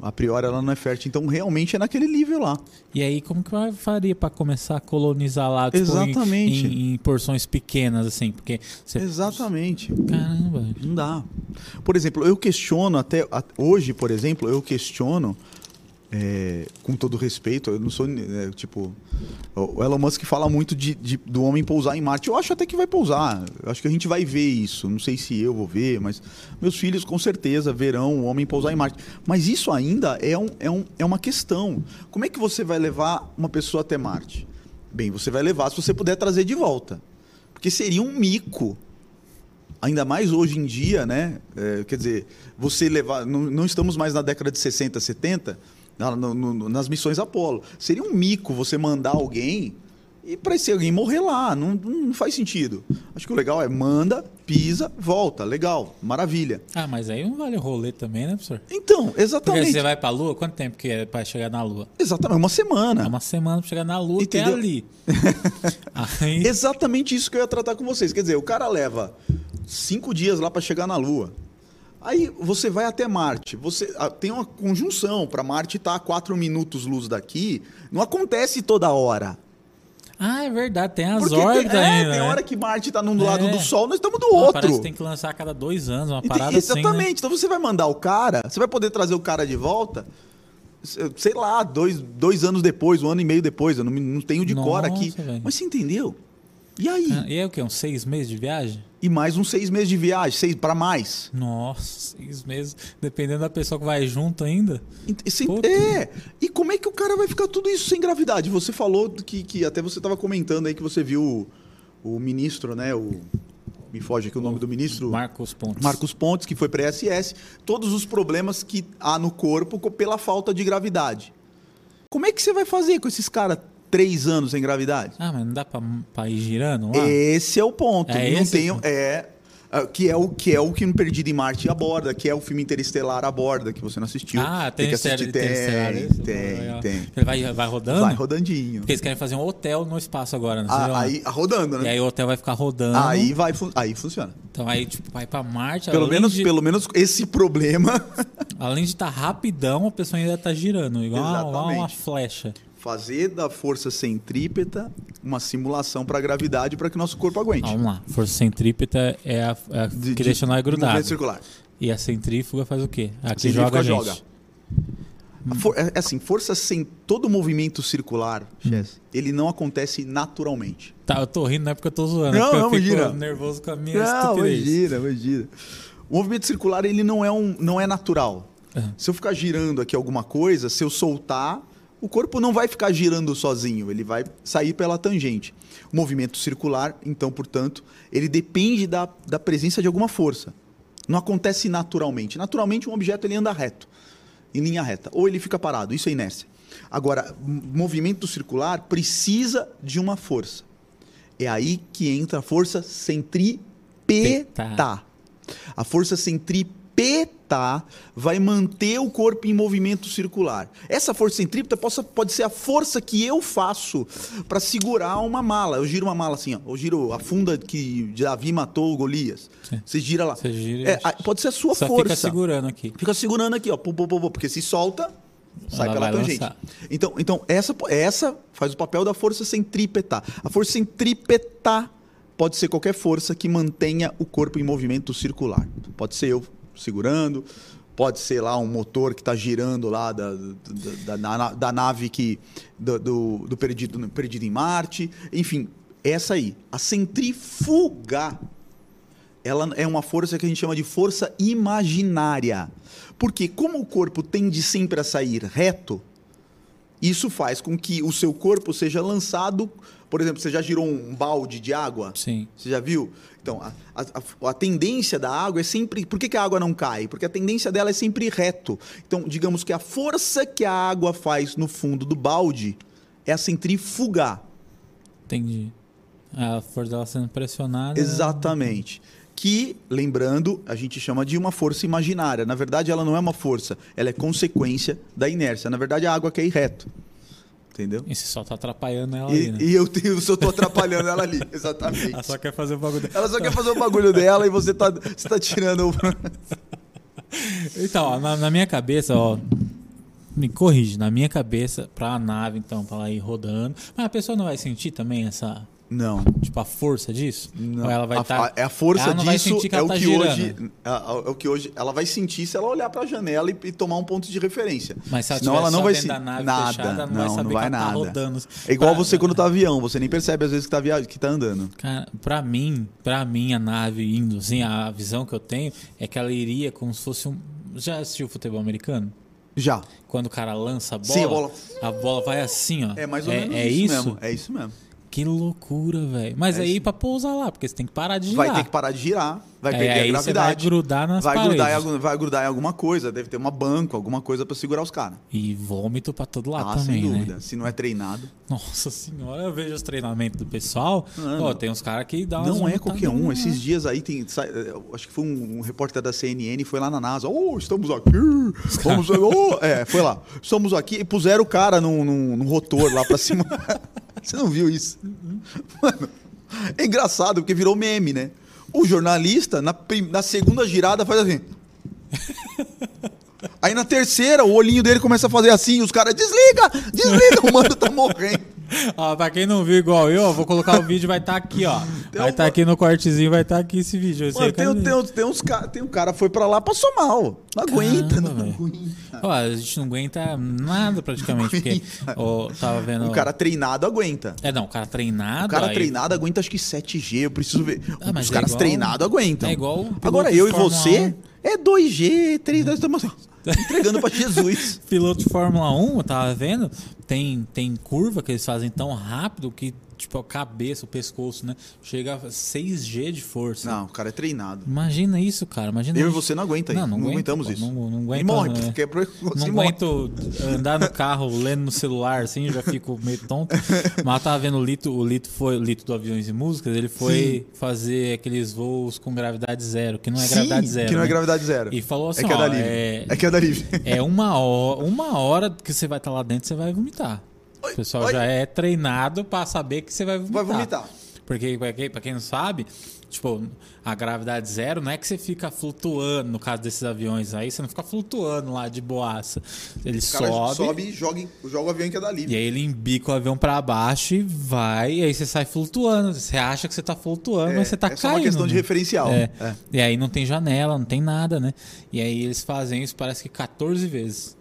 A priori ela não é fértil. Então realmente é naquele nível lá. E aí, como que eu faria pra começar a colonizar lá? tipo, em- Exatamente. Em, em porções pequenas, assim, porque você... Exatamente. Caramba. Não dá. Por exemplo, eu questiono até hoje, por exemplo, eu questiono é, com todo respeito, eu não sou é, tipo o Elon Musk fala muito de, de- do homem pousar em Marte. Eu acho até que vai pousar. Eu acho que a gente vai ver isso. Não sei se eu vou ver, mas meus filhos com certeza verão o homem pousar em Marte. Mas isso ainda é, um, é, um, é uma questão. Como é que você vai levar uma pessoa até Marte? Bem, você vai levar se você puder trazer de volta, porque seria um mico ainda mais hoje em dia, né? É, quer dizer, você levar. Não, não estamos mais na década de 60, 70, na- no- no- nas missões Apolo. Seria um mico você mandar alguém e para esse alguém morrer lá. Não, não faz sentido. Acho que o legal é manda, pisa, volta. Legal, maravilha. Ah, mas aí não vale o rolê também, né, professor? Então, Porque exatamente. você vai pra Lua, quanto tempo que é pra chegar na Lua? Exatamente, uma semana. É uma semana pra chegar na Lua, que é Entendeu? ali. (laughs) Aí, Exatamente isso que eu ia tratar com vocês. Quer dizer, o cara leva cinco dias lá para chegar na Lua. Aí você vai até Marte. Você ah, tem uma conjunção para Marte estar a quatro minutos luz daqui. Não acontece toda hora. Ah, é verdade, tem as Porque órbitas tem, é, ainda. tem né? hora que Marte está num É. lado do Sol, nós estamos do Pô, outro. Parece que tem que lançar a cada dois anos, uma parada assim. Exatamente. Né? Então você vai mandar o cara, você vai poder trazer o cara de volta, se- sei lá, dois, dois anos depois, um ano e meio depois. Eu não, não tenho de cor Nossa, aqui. velho. Mas você entendeu? E aí? Ah, E é o quê? Uns seis meses de viagem? E mais uns seis meses de viagem, seis para mais. Nossa, seis meses. Dependendo da pessoa que vai junto ainda. E- Puta. é. E como é que o cara vai ficar tudo isso sem gravidade? Você falou que, que até você estava comentando aí que você viu o, o ministro, né? O, me foge aqui o nome do ministro. Marcos Pontes. Marcos Pontes, que foi para SS, todos os problemas que há no corpo co- pela falta de gravidade. Como é que você vai fazer com esses caras três anos sem gravidade? Ah, mas não dá pra, pra ir girando lá? Esse é o ponto. É não esse? tenho, é, Ah, Que é, o, que é o que no Perdido em Marte aborda, que é o filme Interestelar aborda, que você não assistiu. Ah, tem, que série assistir. Tem, tem, Legal. tem. Ele vai, vai rodando? Vai rodandinho. Porque eles querem fazer um hotel no espaço agora, né? Ah, aí, rodando, E né? aí o hotel vai ficar rodando. Aí, vai, aí funciona. Então aí, tipo, vai pra Marte. Pelo menos, de, pelo menos esse problema, Além de estar rapidão, a pessoa ainda tá girando, igual uma, uma flecha. Fazer da força centrípeta uma simulação para a gravidade para que nosso corpo aguente. Vamos lá. Força centrípeta é a, é a De- que de- deixa nós circular. E a centrífuga faz o quê? A que Centrífuga joga a gente. A for- é, é assim, força sem todo movimento circular. Chess, ele não acontece naturalmente. Tá, eu tô rindo, não é porque eu tô zoando. Não, é porque não, eu fico imagina. nervoso com a minha Não, estupidez. imagina, imagina. O movimento circular ele não é um, não é natural. Aham. Se eu ficar girando aqui alguma coisa, se eu soltar, o corpo não vai ficar girando sozinho, ele vai sair pela tangente. O movimento circular, então, portanto, ele depende da, da presença de alguma força. Não acontece naturalmente. Naturalmente, um objeto ele anda reto, em linha reta, ou ele fica parado. Isso é inércia. Agora, movimento circular precisa de uma força. É aí que entra a força centrípeta. Peta. A força centrípeta vai manter o corpo em movimento circular. Essa força centrípeta possa- pode ser a força que eu faço para segurar uma mala. Eu giro uma mala assim, ó. eu giro a funda que Davi matou o Golias. Sim. Você gira lá. Você gira É, pode ser a sua Só força. fica segurando aqui. Fica segurando aqui, ó, pum, pum, pum, pum, porque se solta, sai Ela pela tangente. lançar. Então, então essa, essa faz o papel da força centrípeta. A força centrípeta pode ser qualquer força que mantenha o corpo em movimento circular. Pode ser eu segurando, pode ser lá um motor que está girando lá da, da, da- da- nave que do, do, do perdido, no- perdido em Marte. Enfim, essa aí. A centrífuga ela é uma força que a gente chama de força imaginária. Porque como o corpo tende sempre a sair reto, isso faz com que o seu corpo seja lançado, por exemplo, você já girou um balde de água? Sim. Você já viu? Então, a, a- a- tendência da água é sempre. Por que, que a água não cai? Porque a tendência dela é sempre reto. Então, digamos que a força que a água faz no fundo do balde é a centrífuga. Entendi. A força dela sendo pressionada. Exatamente. Que, lembrando, a gente chama de uma força imaginária. Na verdade, ela não é uma força, ela é consequência da inércia. Na verdade, a água quer ir reto. Entendeu? E você só tá atrapalhando ela E, ali, né? e eu, tenho, eu tô atrapalhando ela ali, (laughs) exatamente. Ela só quer fazer o bagulho dela. Ela só quer fazer o bagulho dela e você tá, você tá tirando. o- (laughs) Então, ó, na, na minha cabeça, ó. Me corrige, na minha cabeça, pra nave, então, pra ela ir rodando. Mas a pessoa não vai sentir também essa. Não. Tipo, a força disso? Não. Ou ela vai estar. a- é a força disso sentir que é o tá que girando. hoje é, é o que hoje ela vai sentir se ela olhar para a janela e, e tomar um ponto de referência. Mas se ela Senão ela não vai dentro se- da nave nada, fechada, não, não, vai não vai tá nada. rodando. É igual Pra- você quando tá avião, você nem percebe às vezes que tá via... que tá andando. Cara, pra mim, pra mim, a nave indo, assim, a visão que eu tenho é que ela iria como se fosse um. Já assistiu futebol americano? Já. Quando o cara lança a bola, Sim, a bola- a bola vai assim, ó. É mais ou é, menos é isso, isso. mesmo. É isso mesmo. Que loucura, velho. Mas É aí isso. pra pousar lá, porque você tem que parar de girar. Vai ter que parar de girar, vai É, perder a você vai gravidade. grudar nas vai grudar, paredes. algum- vai grudar em alguma coisa, deve ter uma banca, alguma coisa para segurar os caras. E vômito pra todo lado Ah, também, sem dúvida. né? Se não é treinado. Nossa senhora, eu vejo os treinamentos do pessoal. Não. tem uns caras que umas Não é qualquer um. né? Esses dias aí tem. Acho que foi um, um repórter da CNN foi lá na NASA. Oh, estamos aqui. Vamos. Oh, é, foi lá. Estamos aqui e puseram o cara num, num, num rotor lá pra cima. (laughs) Você não viu isso? Mano, é engraçado porque virou meme, né? O jornalista, na, na segunda girada, faz assim. Aí na terceira, o olhinho dele começa a fazer assim, e os caras, desliga, desliga, o mano tá morrendo. (laughs) Ó, pra quem não viu igual eu, vou colocar o vídeo, vai estar aqui, ó. Tem vai um- estar aqui no cortezinho, vai estar aqui esse vídeo. Mano, tem, tem, tem uns ca- tem um cara que foi pra lá, passou mal. Não aguenta, Caramba, não velho. aguenta. Ó, a gente não aguenta nada praticamente, porque ó, tava vendo. Um cara treinado aguenta. É, não, o cara treinado. O cara aí- treinado aguenta acho que 7G, eu preciso ver. Ah, Os é caras igual- treinados aguentam. é igual Agora eu e você 1. é 2G, 3, nós estamos assim, entregando pra (laughs) Jesus. Piloto de Fórmula 1, eu tava vendo, tem, tem curva que eles fazem tão rápido que tipo, a cabeça, o pescoço, né? Chega a 6G de força. Não, o cara é treinado. Imagina isso, cara. Imagina Eu e você não aguenta. Não, Não, não aguento, aguentamos pô. isso. Não- não e aguento, morre, né? porque é pro- Não morre. aguento andar no carro lendo no celular, assim, já fico meio tonto. (laughs) Mas eu tava vendo o Lito, o Lito foi, o Lito do Aviões e Músicas, ele foi fazer aqueles voos com gravidade zero, que não é Sim, gravidade zero. que não é né? gravidade zero. E falou assim, é que é ó, da livre. é, É que é livre. é uma hora, uma hora que você vai estar lá dentro, você vai vomitar. O pessoal oi. já é treinado pra saber que você vai vomitar. Vai vomitar. Porque, pra quem, não sabe, tipo, a gravidade zero não é que você fica flutuando, no caso desses aviões aí, você não fica flutuando lá de boaça. Ele sobe, sobe e joga, joga o avião que é da livre. e aí ele embica o avião pra baixo e vai, e aí você sai flutuando. Você acha que você tá flutuando, É, mas você tá é caindo. uma questão de referencial. É. É. E aí não tem janela, não tem nada, né? E aí eles fazem isso parece que 14 vezes.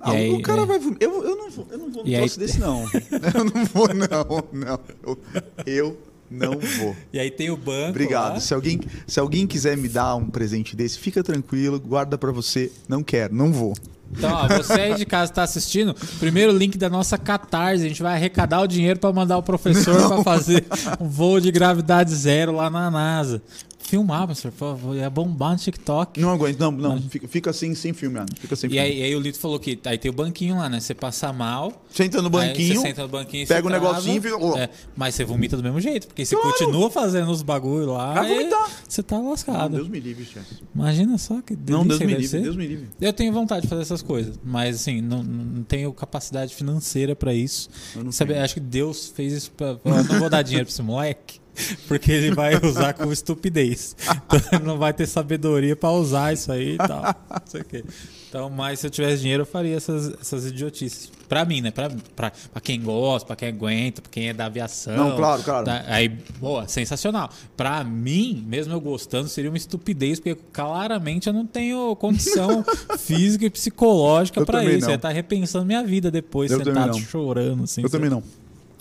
Ah, E aí, o cara é. vai vomitar. Eu, eu não vou, eu não vou num aí- troço desse, não. (laughs) eu não vou, não, não. Eu, eu não vou. E aí tem o banco. Obrigado. lá. Se alguém, se alguém quiser me dar um presente desse, fica tranquilo, guarda pra você. Não quero, não vou. Então, ó, você aí de casa está assistindo, primeiro link da nossa Catarse, a gente vai arrecadar o dinheiro para mandar o professor para fazer um voo de gravidade zero lá na NASA. Filmar, professor, por favor, ia bombar no TikTok. Não aguento, não, não. Fica, fica assim, sem filme, Ana. Fica sem E filme. aí, aí o Lito falou que aí tem o banquinho lá, né? Você passa mal, Senta no banquinho, você senta no banquinho, pega o negocinho e fica. é, mas você vomita do mesmo jeito, porque você Claro. continua fazendo os bagulho lá, Vai vomitar. você tá Não, lascado. Deus me livre, chefe. Imagina só que Não, Deus me livre, ser. Deus me livre. Eu tenho vontade de fazer essas coisas, mas assim, não, não tenho capacidade financeira pra isso. Eu não Sabe, acho que Deus fez isso pra. Eu não vou dar dinheiro pra esse moleque, (laughs) porque ele vai usar com estupidez. Então ele não vai ter sabedoria pra usar isso aí e tal. Não sei o quê. Então, mas se eu tivesse dinheiro, eu faria essas, essas idiotices. Pra mim, né? Pra, pra, pra quem gosta, pra quem aguenta, pra quem é da aviação. Não, claro, claro. Tá, aí, boa, sensacional. Pra mim, mesmo eu gostando, seria uma estupidez, porque claramente eu não tenho condição (laughs) física e psicológica Eu pra isso. não. Eu ia estar repensando minha vida depois, Eu sentado chorando. Assim, Eu também não.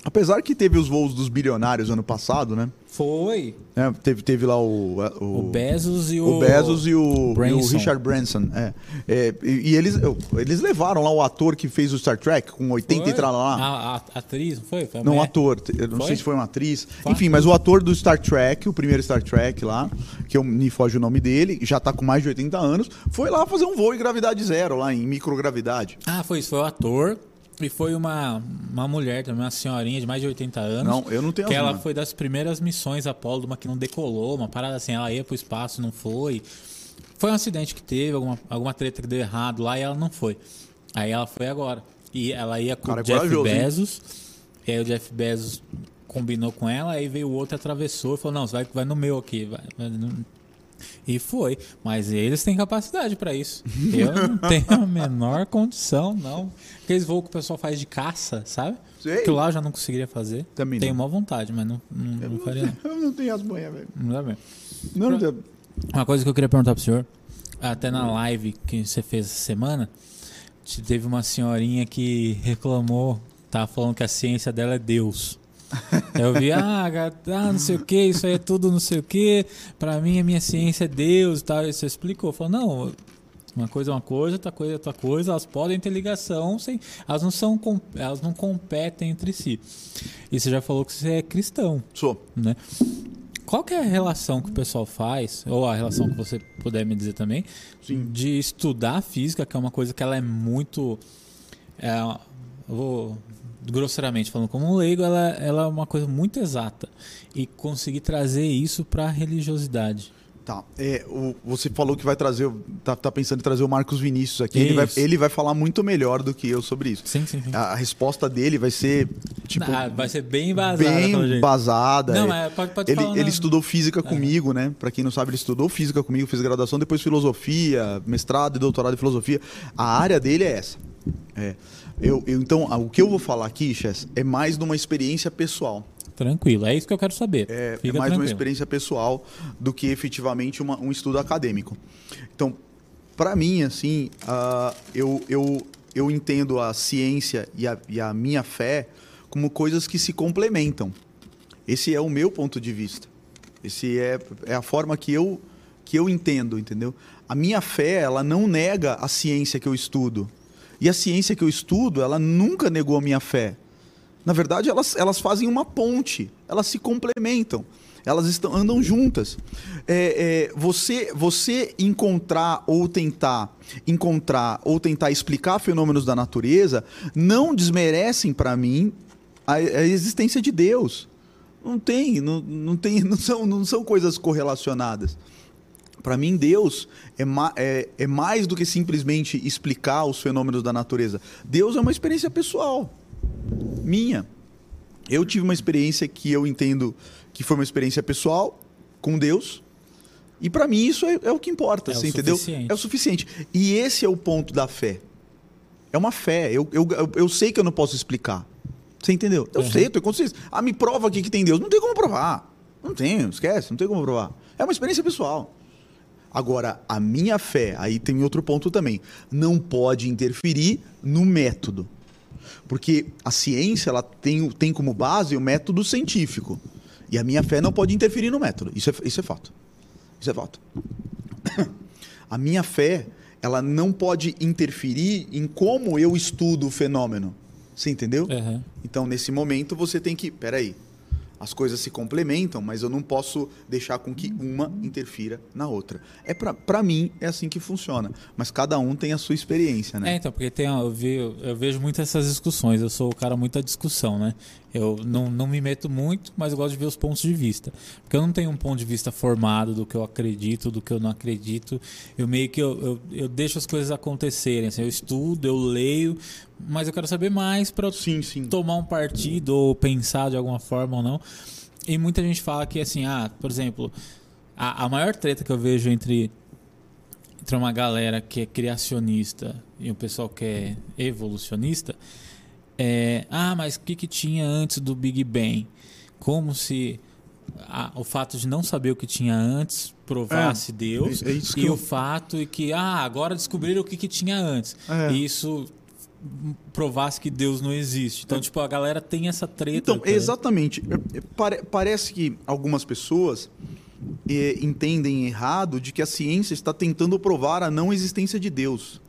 Apesar que teve os voos dos bilionários ano passado, né? Foi. É, teve, teve lá o. O, O Bezos e o. o Bezos e o, e o. Richard Branson. É. É, e, e eles, eles levaram lá o ator que fez o Star Trek com 80 Foi? e tal lá. A, a- atriz, não foi? Foi Não, ator. Eu não Foi? sei se foi uma atriz. Foi? Enfim, mas o ator do Star Trek, o primeiro Star Trek lá, que eu, me foge o nome dele, já tá com mais de 80 anos, foi lá fazer um voo em gravidade zero, lá em microgravidade. Ah, foi isso. Foi o ator. E foi uma, uma mulher também, uma senhorinha de mais de 80 anos. Não, eu não tenho Que ela mãos. foi das primeiras missões Apollo, uma que não decolou, uma parada assim, ela ia pro espaço, não foi. Foi um acidente que teve, alguma, alguma treta que deu errado lá e ela não foi. Aí ela foi agora. E ela ia com Cara, o é Jeff corajoso, hein? Bezos. E aí o Jeff Bezos combinou com ela, aí veio o outro, atravessou e falou: Não, você vai, vai no meu aqui. vai- vai no- E foi. Mas eles têm capacidade pra isso. (laughs) Eu não tenho a menor condição, não. Aqueles voos que o pessoal faz de caça, sabe? Sei. Que lá eu já não conseguiria fazer. Também Tenho não. maior vontade, mas não, não, não faria. não. (laughs) Eu não tenho as manhas, velho. Não dá mesmo. Não, não tenho. Uma coisa que eu queria perguntar pro senhor, até na live que você fez essa semana, te- teve uma senhorinha que reclamou, tava falando que a ciência dela é Deus. Eu vi, ah, ah, não sei o que, isso aí é tudo não sei o que, pra mim a minha ciência é Deus e tal. E você explicou, falou, não, uma coisa é uma coisa, outra coisa é outra coisa, elas podem ter ligação, sem, elas, não são, elas não competem entre si. E você já falou que você é cristão Sou. né? Qual que é a relação que o pessoal faz, ou a relação que você puder me dizer também, Sim. de estudar física, que é uma coisa que ela é muito. É, vou grosseiramente falando como um leigo, ela, ela é uma coisa muito exata. E conseguir trazer isso para a religiosidade. Tá. É, o- você falou que vai trazer. Tá, tá pensando em trazer o Marcos Vinícius aqui. Ele vai, ele vai falar muito melhor do que eu sobre isso. Sim, sim, sim. A, a resposta dele vai ser, tipo, Ah, vai ser bem embasada. bem embasada. Não, É, mas pode, pode Ele, falar. ele estudou física comigo, né? Pra quem não sabe, ele estudou física comigo, fez graduação, depois filosofia, mestrado e doutorado em filosofia. A área dele é essa. É. Eu, eu- então, ah, o que eu vou falar aqui, Chess, é mais de uma experiência pessoal. Tranquilo, é isso que eu quero saber. É, é mais uma tranquilo. experiência pessoal do que efetivamente uma- um estudo acadêmico. Então, para mim, assim, ah, eu, eu, eu entendo a ciência e a, e a minha fé como coisas que se complementam. Esse é o meu ponto de vista. Esse é, é a forma que eu, que eu entendo, entendeu? A minha fé, ela não nega a ciência que eu estudo. E a ciência que eu estudo, ela nunca negou a minha fé. Na verdade, elas, elas fazem uma ponte, elas se complementam, elas estão, andam juntas. É, é, você, você encontrar ou tentar encontrar ou tentar explicar fenômenos da natureza não desmerecem para mim a, a existência de Deus. Não tem, não, não, tem, (laughs) não, são, não são coisas correlacionadas. Para mim, Deus é, ma é, é, mais do que simplesmente explicar os fenômenos da natureza. Deus é uma experiência pessoal, minha. Eu tive uma experiência que eu entendo que foi uma experiência pessoal com Deus. E para mim isso é, é, o que importa, é você entendeu? É o suficiente. E esse é o ponto da fé. É uma fé. Eu, eu, eu sei que eu não posso explicar. Você entendeu? Eu uhum. sei, eu tenho consciência. Ah, me prova aqui que tem Deus. Não tem como provar. Não tem, esquece, não tem como provar. É uma experiência pessoal. Agora, a minha fé, aí tem outro ponto também, não pode interferir no método. Porque a ciência ela tem, tem como base o método científico. E a minha fé não pode interferir no método. Isso é, isso é fato. Isso é fato. (coughs) A minha fé, ela não pode interferir em como eu estudo o fenômeno. Você entendeu? Uhum. Então, nesse momento, você tem que. Peraí. As coisas se complementam, mas eu não posso deixar com que uma interfira na outra. É para mim é assim que funciona, mas cada um tem a sua experiência, né? É, então, porque tem, eu, vi, eu vejo muito essas discussões, eu sou o cara muito da discussão, né? Eu não, não me meto muito, mas eu gosto de ver os pontos de vista. Porque eu não tenho um ponto de vista formado do que eu acredito, do que eu não acredito. Eu meio que eu, eu, eu deixo as coisas acontecerem. Assim, eu estudo, eu leio, mas eu quero saber mais para tomar um partido ou pensar de alguma forma ou não. E muita gente fala que, assim, ah, por exemplo, a, a maior treta que eu vejo entre, entre uma galera que é criacionista e o pessoal que é evolucionista é, ah, mas o que, que tinha antes do Big Bang? Como se a, o fato de não saber o que tinha antes provasse é, Deus é, é e eu... o fato de que ah, agora descobriram o que, que tinha antes. É. E isso provasse que Deus não existe. Então, é. tipo, a galera tem essa treta. Então, exatamente. Pare, parece que algumas pessoas entendem errado de que a ciência está tentando provar a não existência de Deus.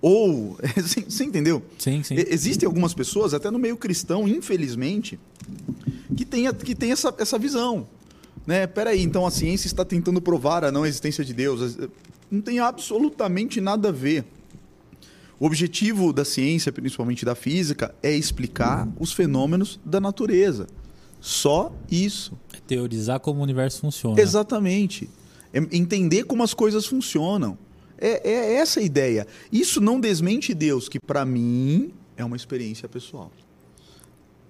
Ou, (laughs) você entendeu? Sim, sim. Existem algumas pessoas, até no meio cristão, infelizmente, que tem, que tem essa, essa visão. Né? Peraí, então a ciência está tentando provar a não existência de Deus. Não tem absolutamente nada a ver. O objetivo da ciência, principalmente da física, é explicar os fenômenos da natureza. Só isso. É teorizar como o universo funciona. Exatamente. É entender como as coisas funcionam. É, é essa a ideia. Isso não desmente Deus, que para mim é uma experiência pessoal.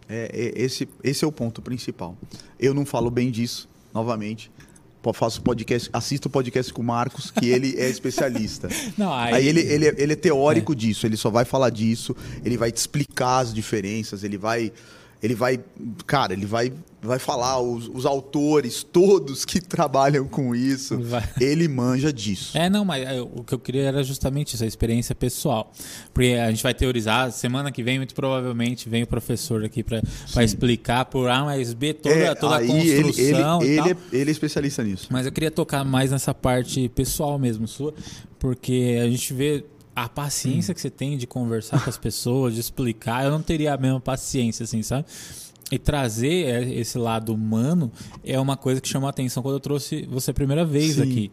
É, é, esse, esse é o ponto principal. Eu não falo bem disso, novamente. Faço podcast, assisto o podcast com o Marcos, que ele é (laughs) especialista. Não, aí... aí ele, ele, ele é teórico é. disso, ele só vai falar disso, ele vai te explicar as diferenças, ele vai ele vai, cara, ele vai, vai falar os, os autores todos que (laughs) trabalham com isso. Vai. Ele manja disso. É, não, mas é, o que eu queria era justamente essa experiência pessoal. Porque a gente vai teorizar, semana que vem, muito provavelmente, vem o professor aqui para explicar por A mais B toda, é, toda a construção. Ele, ele, ele, é, ele é especialista nisso. Mas eu queria tocar mais nessa parte pessoal mesmo sua, porque a gente vê a paciência hum. que você tem de conversar com as pessoas, de explicar, eu não teria a mesma paciência, assim, sabe? E trazer é, esse lado humano é uma coisa que chamou a atenção quando eu trouxe você a primeira vez Sim. aqui.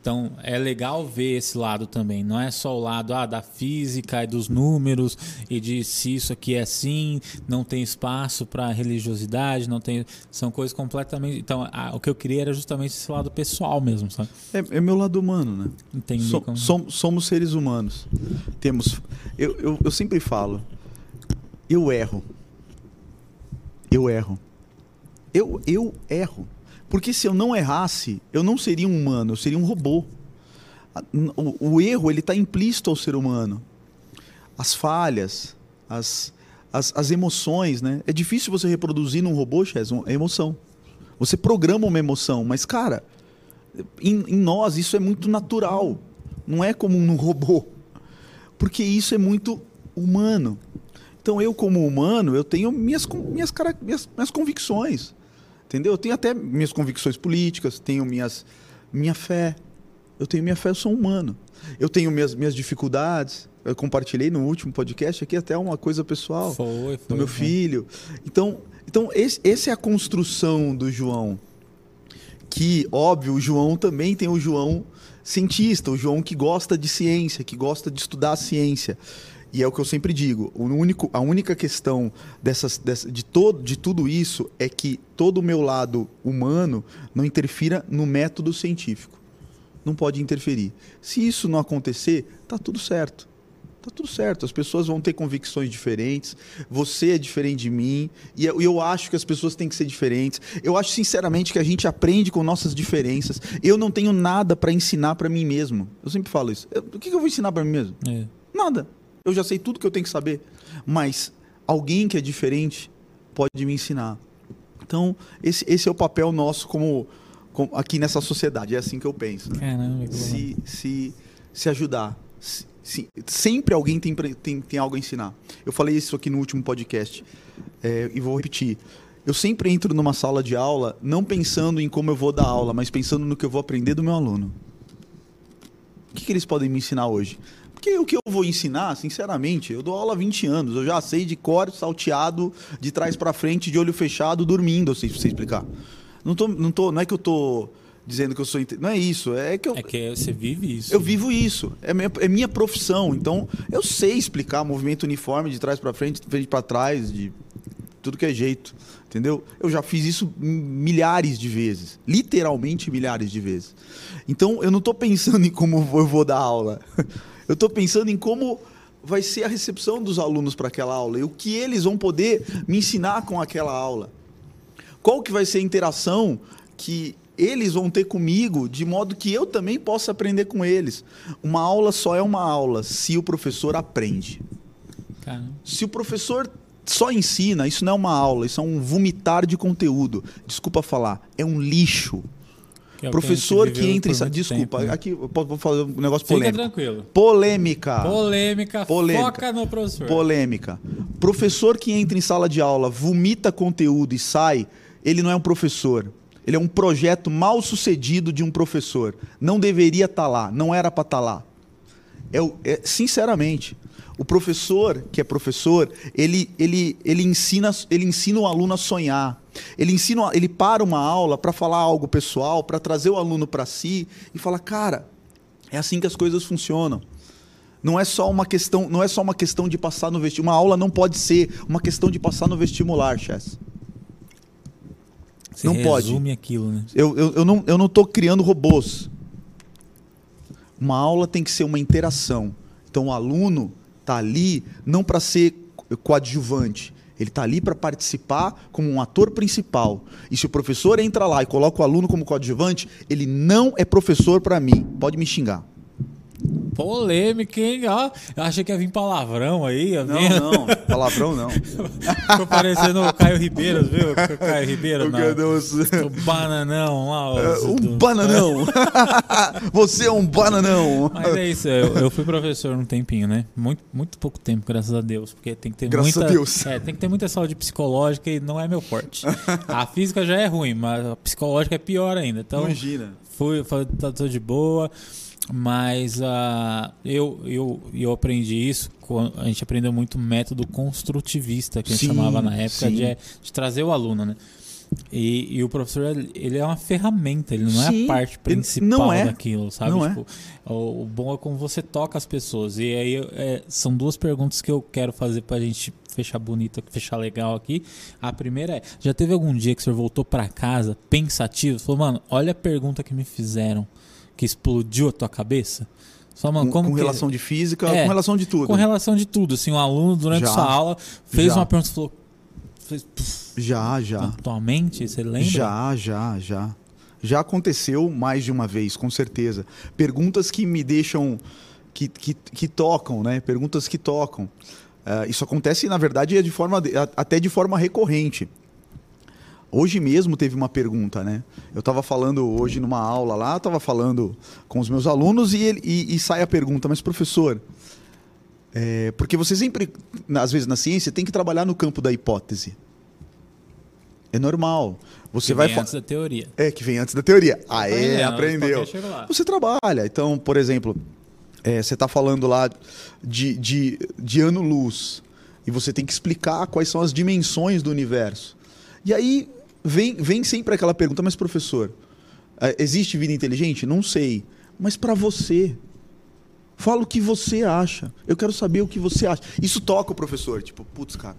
Então é legal ver esse lado também. Não é só o lado ah, da física e dos números e de se isso aqui é assim, não tem espaço para religiosidade, não tem. São coisas completamente. Então a, o que eu queria era justamente esse lado pessoal mesmo, sabe? É, é meu lado humano, né? Entendi. So, como... somos, somos seres humanos. Temos. Eu, eu, eu sempre falo. Eu erro. Eu erro. Eu, eu erro. Porque se eu não errasse, eu não seria um humano, eu seria um robô. O, o erro ele está implícito ao ser humano. As falhas, as, as, as, emoções, né? É difícil você reproduzir num robô, Chess, uma emoção. Você programa uma emoção, mas, cara, em, em nós isso é muito natural. Não é como num robô. Porque isso é muito humano. Então, eu, como humano, eu tenho minhas, minhas, minhas, minhas convicções. Entendeu? Eu tenho até minhas convicções políticas, tenho minhas, minha fé. Eu tenho minha fé, eu sou humano. Eu tenho minhas, minhas dificuldades. Eu compartilhei no último podcast aqui até uma coisa pessoal Foi, foi. do meu foi. filho. Então, então esse, esse é a construção do João. Que, óbvio, o João também tem o João cientista, o João que gosta de ciência, que gosta de estudar a ciência. E é o que eu sempre digo, o único, a única questão dessas, dessa, de, todo, de tudo isso é que todo o meu lado humano não interfira no método científico. Não pode interferir. Se isso não acontecer, tá tudo certo. Tá tudo certo. As pessoas vão ter convicções diferentes. Você é diferente de mim. E eu, eu acho que as pessoas têm que ser diferentes. Eu acho, sinceramente, que a gente aprende com nossas diferenças. Eu não tenho nada para ensinar para mim mesmo. Eu sempre falo isso. Eu- o que que eu vou ensinar para mim mesmo? É. Nada. Eu já sei tudo que eu tenho que saber. Mas alguém que é diferente pode me ensinar. Então, esse, esse é o papel nosso como, como- aqui nessa sociedade. É assim que eu penso. né? Caramba, Se, se, se ajudar. Se- se- sempre alguém tem, tem, tem algo a ensinar. Eu falei isso aqui no último podcast é, e vou repetir. Eu sempre entro numa sala de aula não pensando em como eu vou dar aula, mas pensando no que eu vou aprender do meu aluno. O que, que eles podem me ensinar hoje? Porque o que eu vou ensinar, sinceramente, eu dou aula há 20 anos, eu já sei de cor, salteado, de trás para frente, de olho fechado, dormindo, eu sei, sei explicar. Não, tô, não, tô, não é que eu tô dizendo que eu sou. Não é isso, é que eu, É que você vive isso. eu vivo isso. É minha, é minha profissão. Então, eu sei explicar movimento uniforme de trás para frente, de frente para trás, de tudo que é jeito. Entendeu? Eu já fiz isso milhares de vezes. Literalmente milhares de vezes. Então, eu não estou pensando em como eu vou dar aula. Eu estou pensando em como vai ser a recepção dos alunos para aquela aula e o que eles vão poder me ensinar com aquela aula. Qual que vai ser a interação que eles vão ter comigo, de modo que eu também possa aprender com eles. Uma aula só é uma aula se o professor aprende. Se o professor só ensina, isso não é uma aula, isso é um vomitar de conteúdo. Desculpa falar, é um lixo. Que é professor que, viveu entra em por sala. muito Desculpa, tempo, né? aqui eu posso- fazer um negócio Fica polêmico. tranquilo. Polêmica. Polêmica, Polêmica. foca no professor. Polêmica. Professor que entra em sala de aula, vomita conteúdo e sai, ele não é um professor. Ele é um projeto mal sucedido de um professor. Não deveria estar lá, não era para estar lá. É, o- é- sinceramente, o professor que é professor, ele, ele, ele, ensina, ele ensina o aluno a sonhar. Ele ensina, ele para uma aula para falar algo pessoal, para trazer o aluno para si e falar, cara, é assim que as coisas funcionam. Não é só uma questão, não é só uma questão de passar no vestibular. Uma aula não pode ser uma questão de passar no vestibular, Chess. Você não pode. resume aquilo, né? Eu, eu, eu não eu não estou criando robôs. Uma aula tem que ser uma interação. Então o aluno está ali não para ser co- coadjuvante. Ele está ali para participar como um ator principal. E se o professor entra lá e coloca o aluno como coadjuvante, ele não é professor para mim. Pode me xingar. Polêmica, hein? Ó, eu achei que ia vir palavrão aí. Não, não. Palavrão não. (laughs) Ficou parecendo o Caio Ribeiro, viu? O Caio Ribeiro, não. O bananão lá. ó, Um do- bananão. (laughs) Você é um bananão. Mas é isso, eu, eu fui professor um tempinho, né? Muito, muito pouco tempo, graças a Deus. Porque tem que ter Graças muita. a Deus. É, tem que ter muita saúde psicológica e não é meu forte. (laughs) A física já é ruim, mas a psicológica é pior ainda. Então, Imagina. fui, fui tá tudo de boa. Mas ah, eu, eu, eu aprendi isso. A gente aprendeu muito método construtivista, que a gente chamava na época, de, de trazer o aluno, né? E, e o professor, ele é uma ferramenta, ele não é Sim, a parte principal não é. daquilo, sabe? É. Tipo, o, o bom é como você toca as pessoas. E aí é, são duas perguntas que eu quero fazer pra gente fechar bonito, fechar legal aqui. A primeira é: já teve algum dia que o senhor voltou pra casa pensativo? Falou, mano, olha a pergunta que me fizeram, que explodiu a tua cabeça? Só, mano, Com, com que- relação de física, É, com relação de tudo. com relação de tudo, assim, um aluno durante Já. sua aula fez Já. uma pergunta e falou. Fez, puf, Já, já. na tua mente, você lembra? Já, já, já. Já aconteceu mais de uma vez, com certeza. Perguntas que me deixam. que, que, que tocam, né? Perguntas que tocam. Ah, isso acontece, na verdade, é de forma, até de forma recorrente. Hoje mesmo teve uma pergunta, né? Eu estava falando hoje numa aula lá, estava falando com os meus alunos e, ele, e, e sai a pergunta, mas professor, é, porque você sempre, às vezes na ciência, tem que trabalhar no campo da hipótese. É normal. Você Que vai vem antes da teoria. É, que vem antes da teoria. Aê, É, aprendeu. Você trabalha. Então, por exemplo, é, você está falando lá de, de, de ano-luz. E você tem que explicar quais são as dimensões do universo. E aí vem, vem sempre aquela pergunta, mas professor, é, existe vida inteligente? Não sei. Mas para você, fala o que você acha. Eu quero saber o que você acha. Isso toca o professor. Tipo, putz, cara,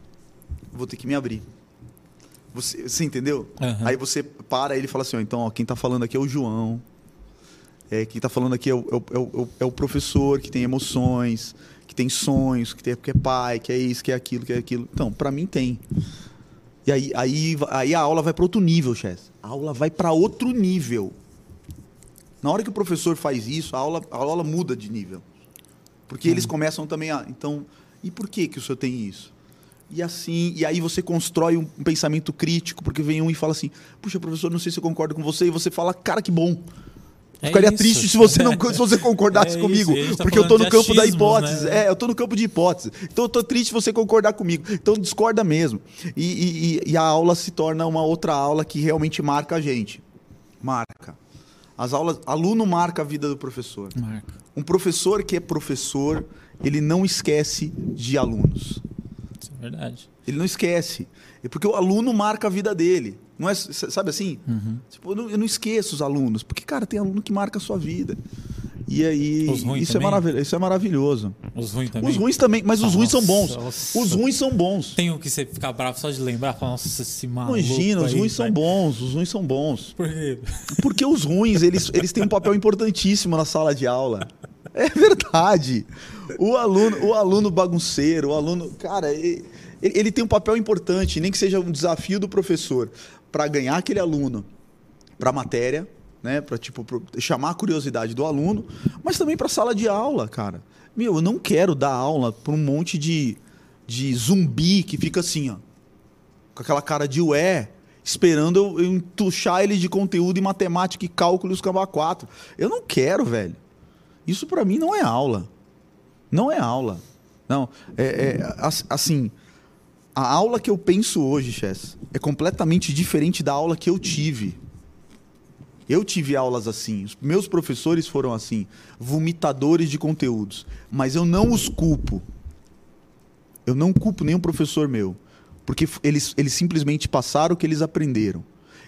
vou ter que me abrir. Você, você entendeu? Aham. Aí você para ele e fala assim: ó, então, ó, quem tá falando aqui é o João. É, quem tá falando aqui é o, é o- é o- é o professor que tem emoções, que tem sonhos, que, tem, que é pai, que é isso, que é aquilo, que é aquilo. Então, para mim tem. E aí, aí, aí a aula vai para outro nível, Chess. A aula vai para outro nível. Na hora que o professor faz isso, a aula, a aula muda de nível. Porque eles começam também a. Então, e por que, que o senhor tem isso? E assim, e aí você constrói um, um pensamento crítico, porque vem um e fala assim: Puxa, professor, não sei se eu concordo com você, e você fala, cara, que bom. É Ficaria isso. triste se você não (laughs) se você concordasse É comigo, tá porque eu tô no campo da hipótese. né? É, eu tô no campo de hipótese. Então eu tô triste se você concordar comigo. Então discorda mesmo. E, e- e- e a aula se torna uma outra aula que realmente marca a gente. Marca. As aulas, aluno marca a vida do professor. Marca. Um professor que é professor, ele não esquece de alunos. Isso é verdade. Ele não esquece. É porque o aluno marca a vida dele. Não é, sabe assim? Uhum. Tipo, eu, não, eu não esqueço os alunos. Porque, cara, tem aluno que marca a sua vida. E aí. Os ruins isso, é também? maravilhoso, isso é maravilhoso. Os ruins também. Os ruins também, mas os ruins são bons. Nossa. Os ruins são bons. Tem um que você fica bravo só de lembrar, fala, nossa, esse maluco Imagina, os aí, ruins são velho." bons. Os ruins são bons. Por quê? Porque os ruins, eles, eles têm um papel importantíssimo na sala de aula. É verdade. O aluno, o aluno bagunceiro, o aluno. Cara, ele, ele tem um papel importante, nem que seja um desafio do professor, para ganhar aquele aluno para a matéria, né? Para tipo, chamar a curiosidade do aluno, mas também para a sala de aula, cara. Meu, eu não quero dar aula para um monte de, de zumbi que fica assim, ó com aquela cara de ué, esperando eu, eu entuchar ele de conteúdo em matemática e cálculo e os camba 4. Eu não quero, velho. Isso pra mim não é aula. Não é aula. Não, é, é, as- assim, a aula que eu penso hoje, Chess, é completamente diferente da aula que eu tive. Eu tive aulas assim, os meus professores foram assim, vomitadores de conteúdos, mas eu não os culpo. Eu não culpo nenhum professor meu, porque eles, eles simplesmente passaram o que eles aprenderam.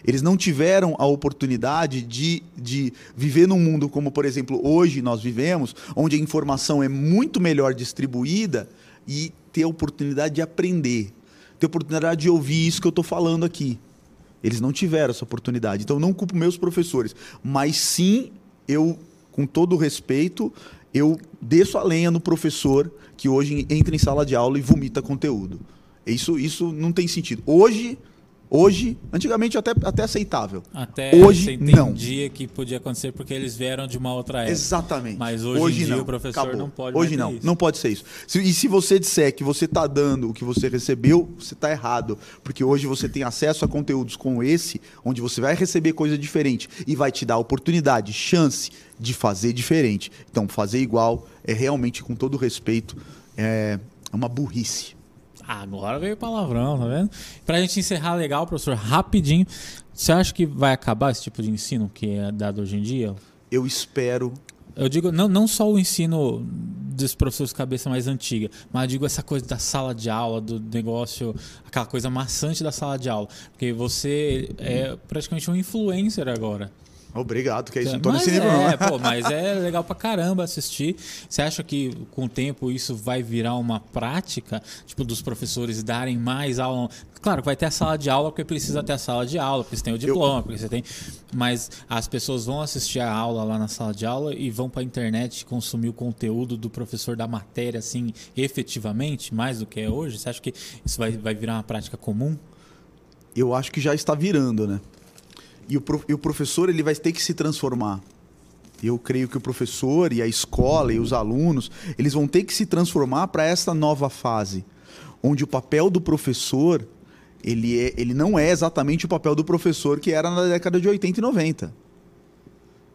Eles não tiveram a oportunidade de, de viver num mundo como, por exemplo, hoje nós vivemos, onde a informação é muito melhor distribuída e ter a oportunidade de aprender, ter a oportunidade de ouvir isso que eu estou falando aqui. Eles não tiveram essa oportunidade. Então, não culpo meus professores. Mas sim, eu, com todo respeito, eu desço a lenha no professor que hoje entra em sala de aula e vomita conteúdo. Isso, isso não tem sentido. Hoje, hoje, antigamente até, até aceitável. Até Hoje, você não. entendia que podia acontecer porque eles vieram de uma outra época. Exatamente. Mas hoje em dia o professor não pode Hoje não, isso. não pode ser isso. E se você disser que você está dando o que você recebeu, você está errado. Porque hoje você tem acesso a conteúdos como esse, onde você vai receber coisa diferente e vai te dar oportunidade, chance de fazer diferente. Então, fazer igual é realmente, com todo respeito, é uma burrice. Agora veio palavrão, tá vendo? Pra gente encerrar legal, professor, rapidinho. Você acha que vai acabar esse tipo de ensino que é dado hoje em dia? Eu espero Eu digo, não, não só o ensino dos professores cabeça mais antiga, mas digo essa coisa da sala de aula, do negócio, aquela coisa maçante da sala de aula. Porque você é praticamente um influencer agora. Obrigado, que é isso. Não tô mas nesse nível, não. é, pô, mas é legal pra caramba assistir. Você acha que com o tempo isso vai virar uma prática, tipo, dos professores darem mais aula? Claro, vai ter a sala de aula porque precisa ter a sala de aula, porque você tem o diploma, porque você tem. Mas as pessoas vão assistir a aula lá na sala de aula e vão pra internet consumir o conteúdo do professor da matéria, assim, efetivamente, mais do que é hoje? Você acha que isso vai, vai virar uma prática comum? eu acho que já está virando, né? E o, e o professor ele vai ter que se transformar. Eu creio que o professor e a escola e os alunos eles vão ter que se transformar para essa nova fase, onde o papel do professor ele, é, ele não é exatamente o papel do professor que era na década de 80 e 90.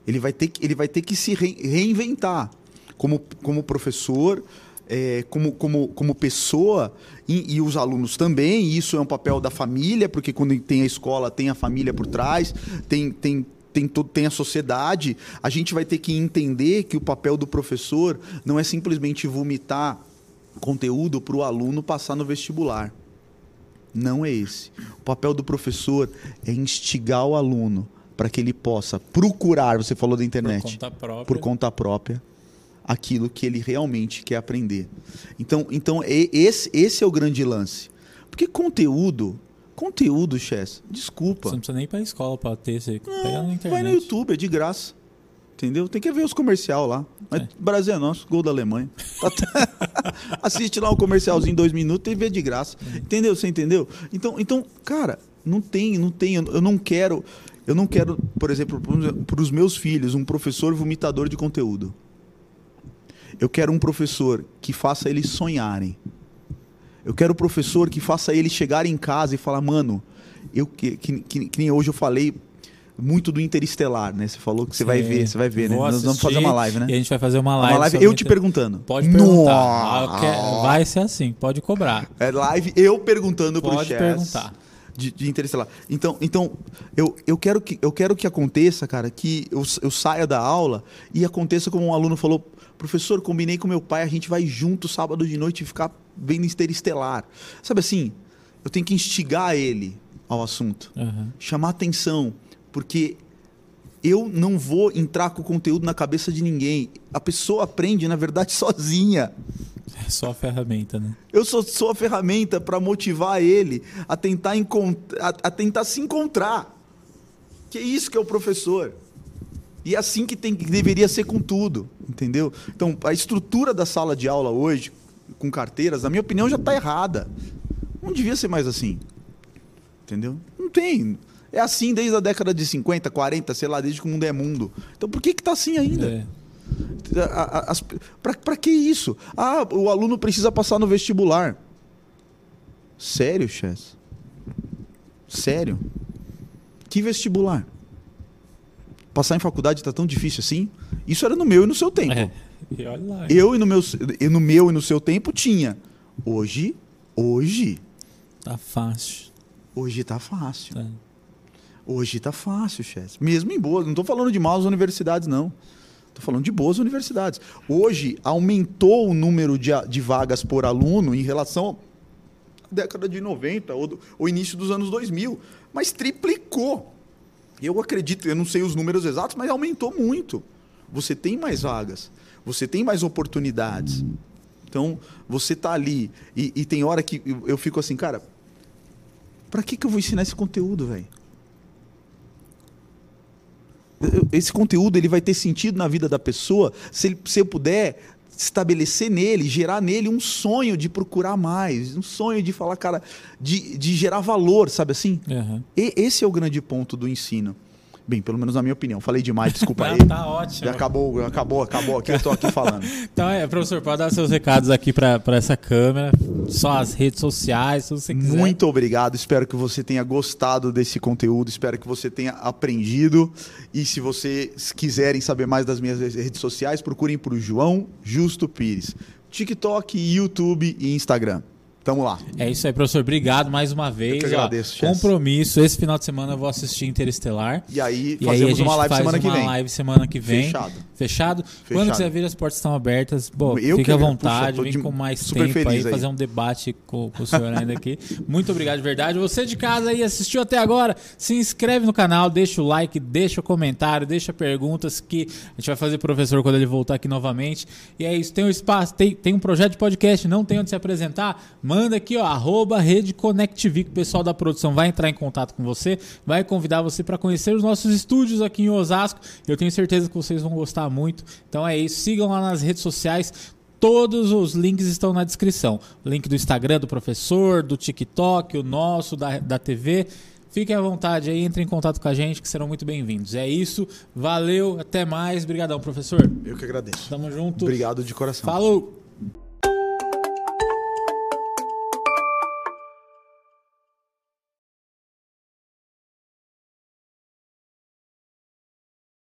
Ele vai ter que, ele vai ter que se re- reinventar como, como professor. É, como, como, como pessoa e, e, os alunos também. Isso é um papel da família, porque quando tem a escola, tem a família por trás, tem, tem, tem, todo, tem a sociedade. A gente vai ter que entender que o papel do professor não é simplesmente vomitar conteúdo para o aluno passar no vestibular. Não é esse. O papel do professor é instigar o aluno para que ele possa procurar, você falou da internet, por conta própria, por conta própria aquilo que ele realmente quer aprender. Então, então esse, esse é o grande lance. Porque conteúdo, conteúdo, Chess, desculpa. Você não precisa nem ir para a escola para ter, você não, pega na internet. Vai no YouTube, é de graça. Entendeu? Tem que ver os comercial lá. Mas é. Brasil é nosso, gol da Alemanha. (laughs) Assiste lá um comercialzinho dois minutos e vê de graça. É. Entendeu? Você entendeu? Então, então, cara, não tem, não tem. Eu não quero, eu não quero, por exemplo, para os meus filhos, um professor vomitador de conteúdo. Eu quero um professor que faça eles sonharem. Eu quero um professor que faça eles chegarem em casa e falar, mano, eu que, que, que, que nem hoje eu falei muito do Interestelar, né? Você falou que você Sim. vai ver, você vai ver, né? Nós vamos fazer uma live, né? E a gente vai fazer uma live. Uma live eu te perguntando. Pode perguntar. Vai ser assim, pode cobrar. É live eu perguntando pode pro Chess. Pode perguntar. De, de, Interestelar. Então, então eu, eu, quero que, eu quero que aconteça, cara, que eu, eu saia da aula e aconteça como um aluno falou Professor, combinei com meu pai, a gente vai junto sábado de noite ficar vendo Interestelar. Sabe assim, eu tenho que instigar ele ao assunto, uhum. chamar atenção, porque eu não vou entrar com o conteúdo na cabeça de ninguém. A pessoa aprende, na verdade, (laughs) sozinha. É só a ferramenta, né? Eu sou, sou a ferramenta para motivar ele a tentar, a, a tentar se encontrar. Que é isso que é o professor. E é assim que, tem, que deveria ser com tudo, entendeu? Então, a estrutura da sala de aula hoje, com carteiras, na minha opinião, já está errada. Não devia ser mais assim. Entendeu? Não tem. É assim desde a década de 50, 40, sei lá, desde que o mundo é mundo. Então por que está assim ainda? É. Para que isso? Ah, o aluno precisa passar no vestibular. Sério, Chess? Sério? Que vestibular? Passar em faculdade está tão difícil assim? Isso era no meu e no seu tempo. É. E lá, eu e no meu, e no meu e no seu tempo tinha. Hoje, hoje. Tá fácil. Hoje tá fácil. Tá. Hoje tá fácil, Chess. Mesmo em boas. Não estou falando de maus universidades, não. Estou falando de boas universidades. Hoje aumentou o número de, de vagas por aluno em relação à década de 90 ou, ou início dos anos 2000. Mas triplicou. Eu acredito, eu não sei os números exatos, mas aumentou muito. Você tem mais vagas, você tem mais oportunidades. Então, você está ali e, e, tem hora que eu fico assim, cara, para que, que eu vou ensinar esse conteúdo, velho? Esse conteúdo ele vai ter sentido na vida da pessoa se, ele, se eu puder estabelecer nele, gerar nele um sonho de procurar mais, um sonho de falar, cara, de, de gerar valor, sabe assim? Uhum. E, esse é o grande ponto do ensino. Bem, pelo menos na minha opinião. Falei demais, desculpa (laughs) aí. tá ótimo. Já acabou, acabou, acabou aqui, eu estou aqui falando. (laughs) então, é, professor, pode dar seus recados aqui para essa câmera, só as redes sociais, se você quiser. Muito obrigado, espero que você tenha gostado desse conteúdo, espero que você tenha aprendido. E se vocês quiserem saber mais das minhas redes sociais, procurem por João Justo Pires. TikTok, YouTube e Instagram. Tamo lá. É isso aí, professor. Obrigado mais uma vez. Eu que agradeço, Ó, Compromisso. Esse final de semana eu vou assistir Interestelar. E aí, e fazemos aí a gente uma live faz semana que vem. uma live semana que vem. Fechado. Fechado? Fechado. Quando quiser vir, as portas estão abertas. Bom, eu fique à vontade, vem com mais tempo aí, aí, fazer um debate com, com o senhor ainda aqui. Muito obrigado de verdade. Você de casa aí assistiu até agora, se inscreve no canal, deixa o like, deixa o comentário, deixa perguntas que a gente vai fazer pro professor quando ele voltar aqui novamente. E é isso, tem um espaço, tem, tem um projeto de podcast, não tem onde se apresentar? Manda aqui, ó, arroba Rede ConnectV, que o pessoal da produção vai entrar em contato com você, vai convidar você para conhecer os nossos estúdios aqui em Osasco. Eu tenho certeza que vocês vão gostar muito. Então é isso, sigam lá nas redes sociais. Todos os links estão na descrição. Link do Instagram do professor, do TikTok, o nosso, da, da TV. Fiquem à vontade aí, entrem em contato com a gente, que serão muito bem-vindos. É isso, valeu, até mais. Obrigadão, professor. Eu que agradeço. Tamo junto. Obrigado de coração. Falou!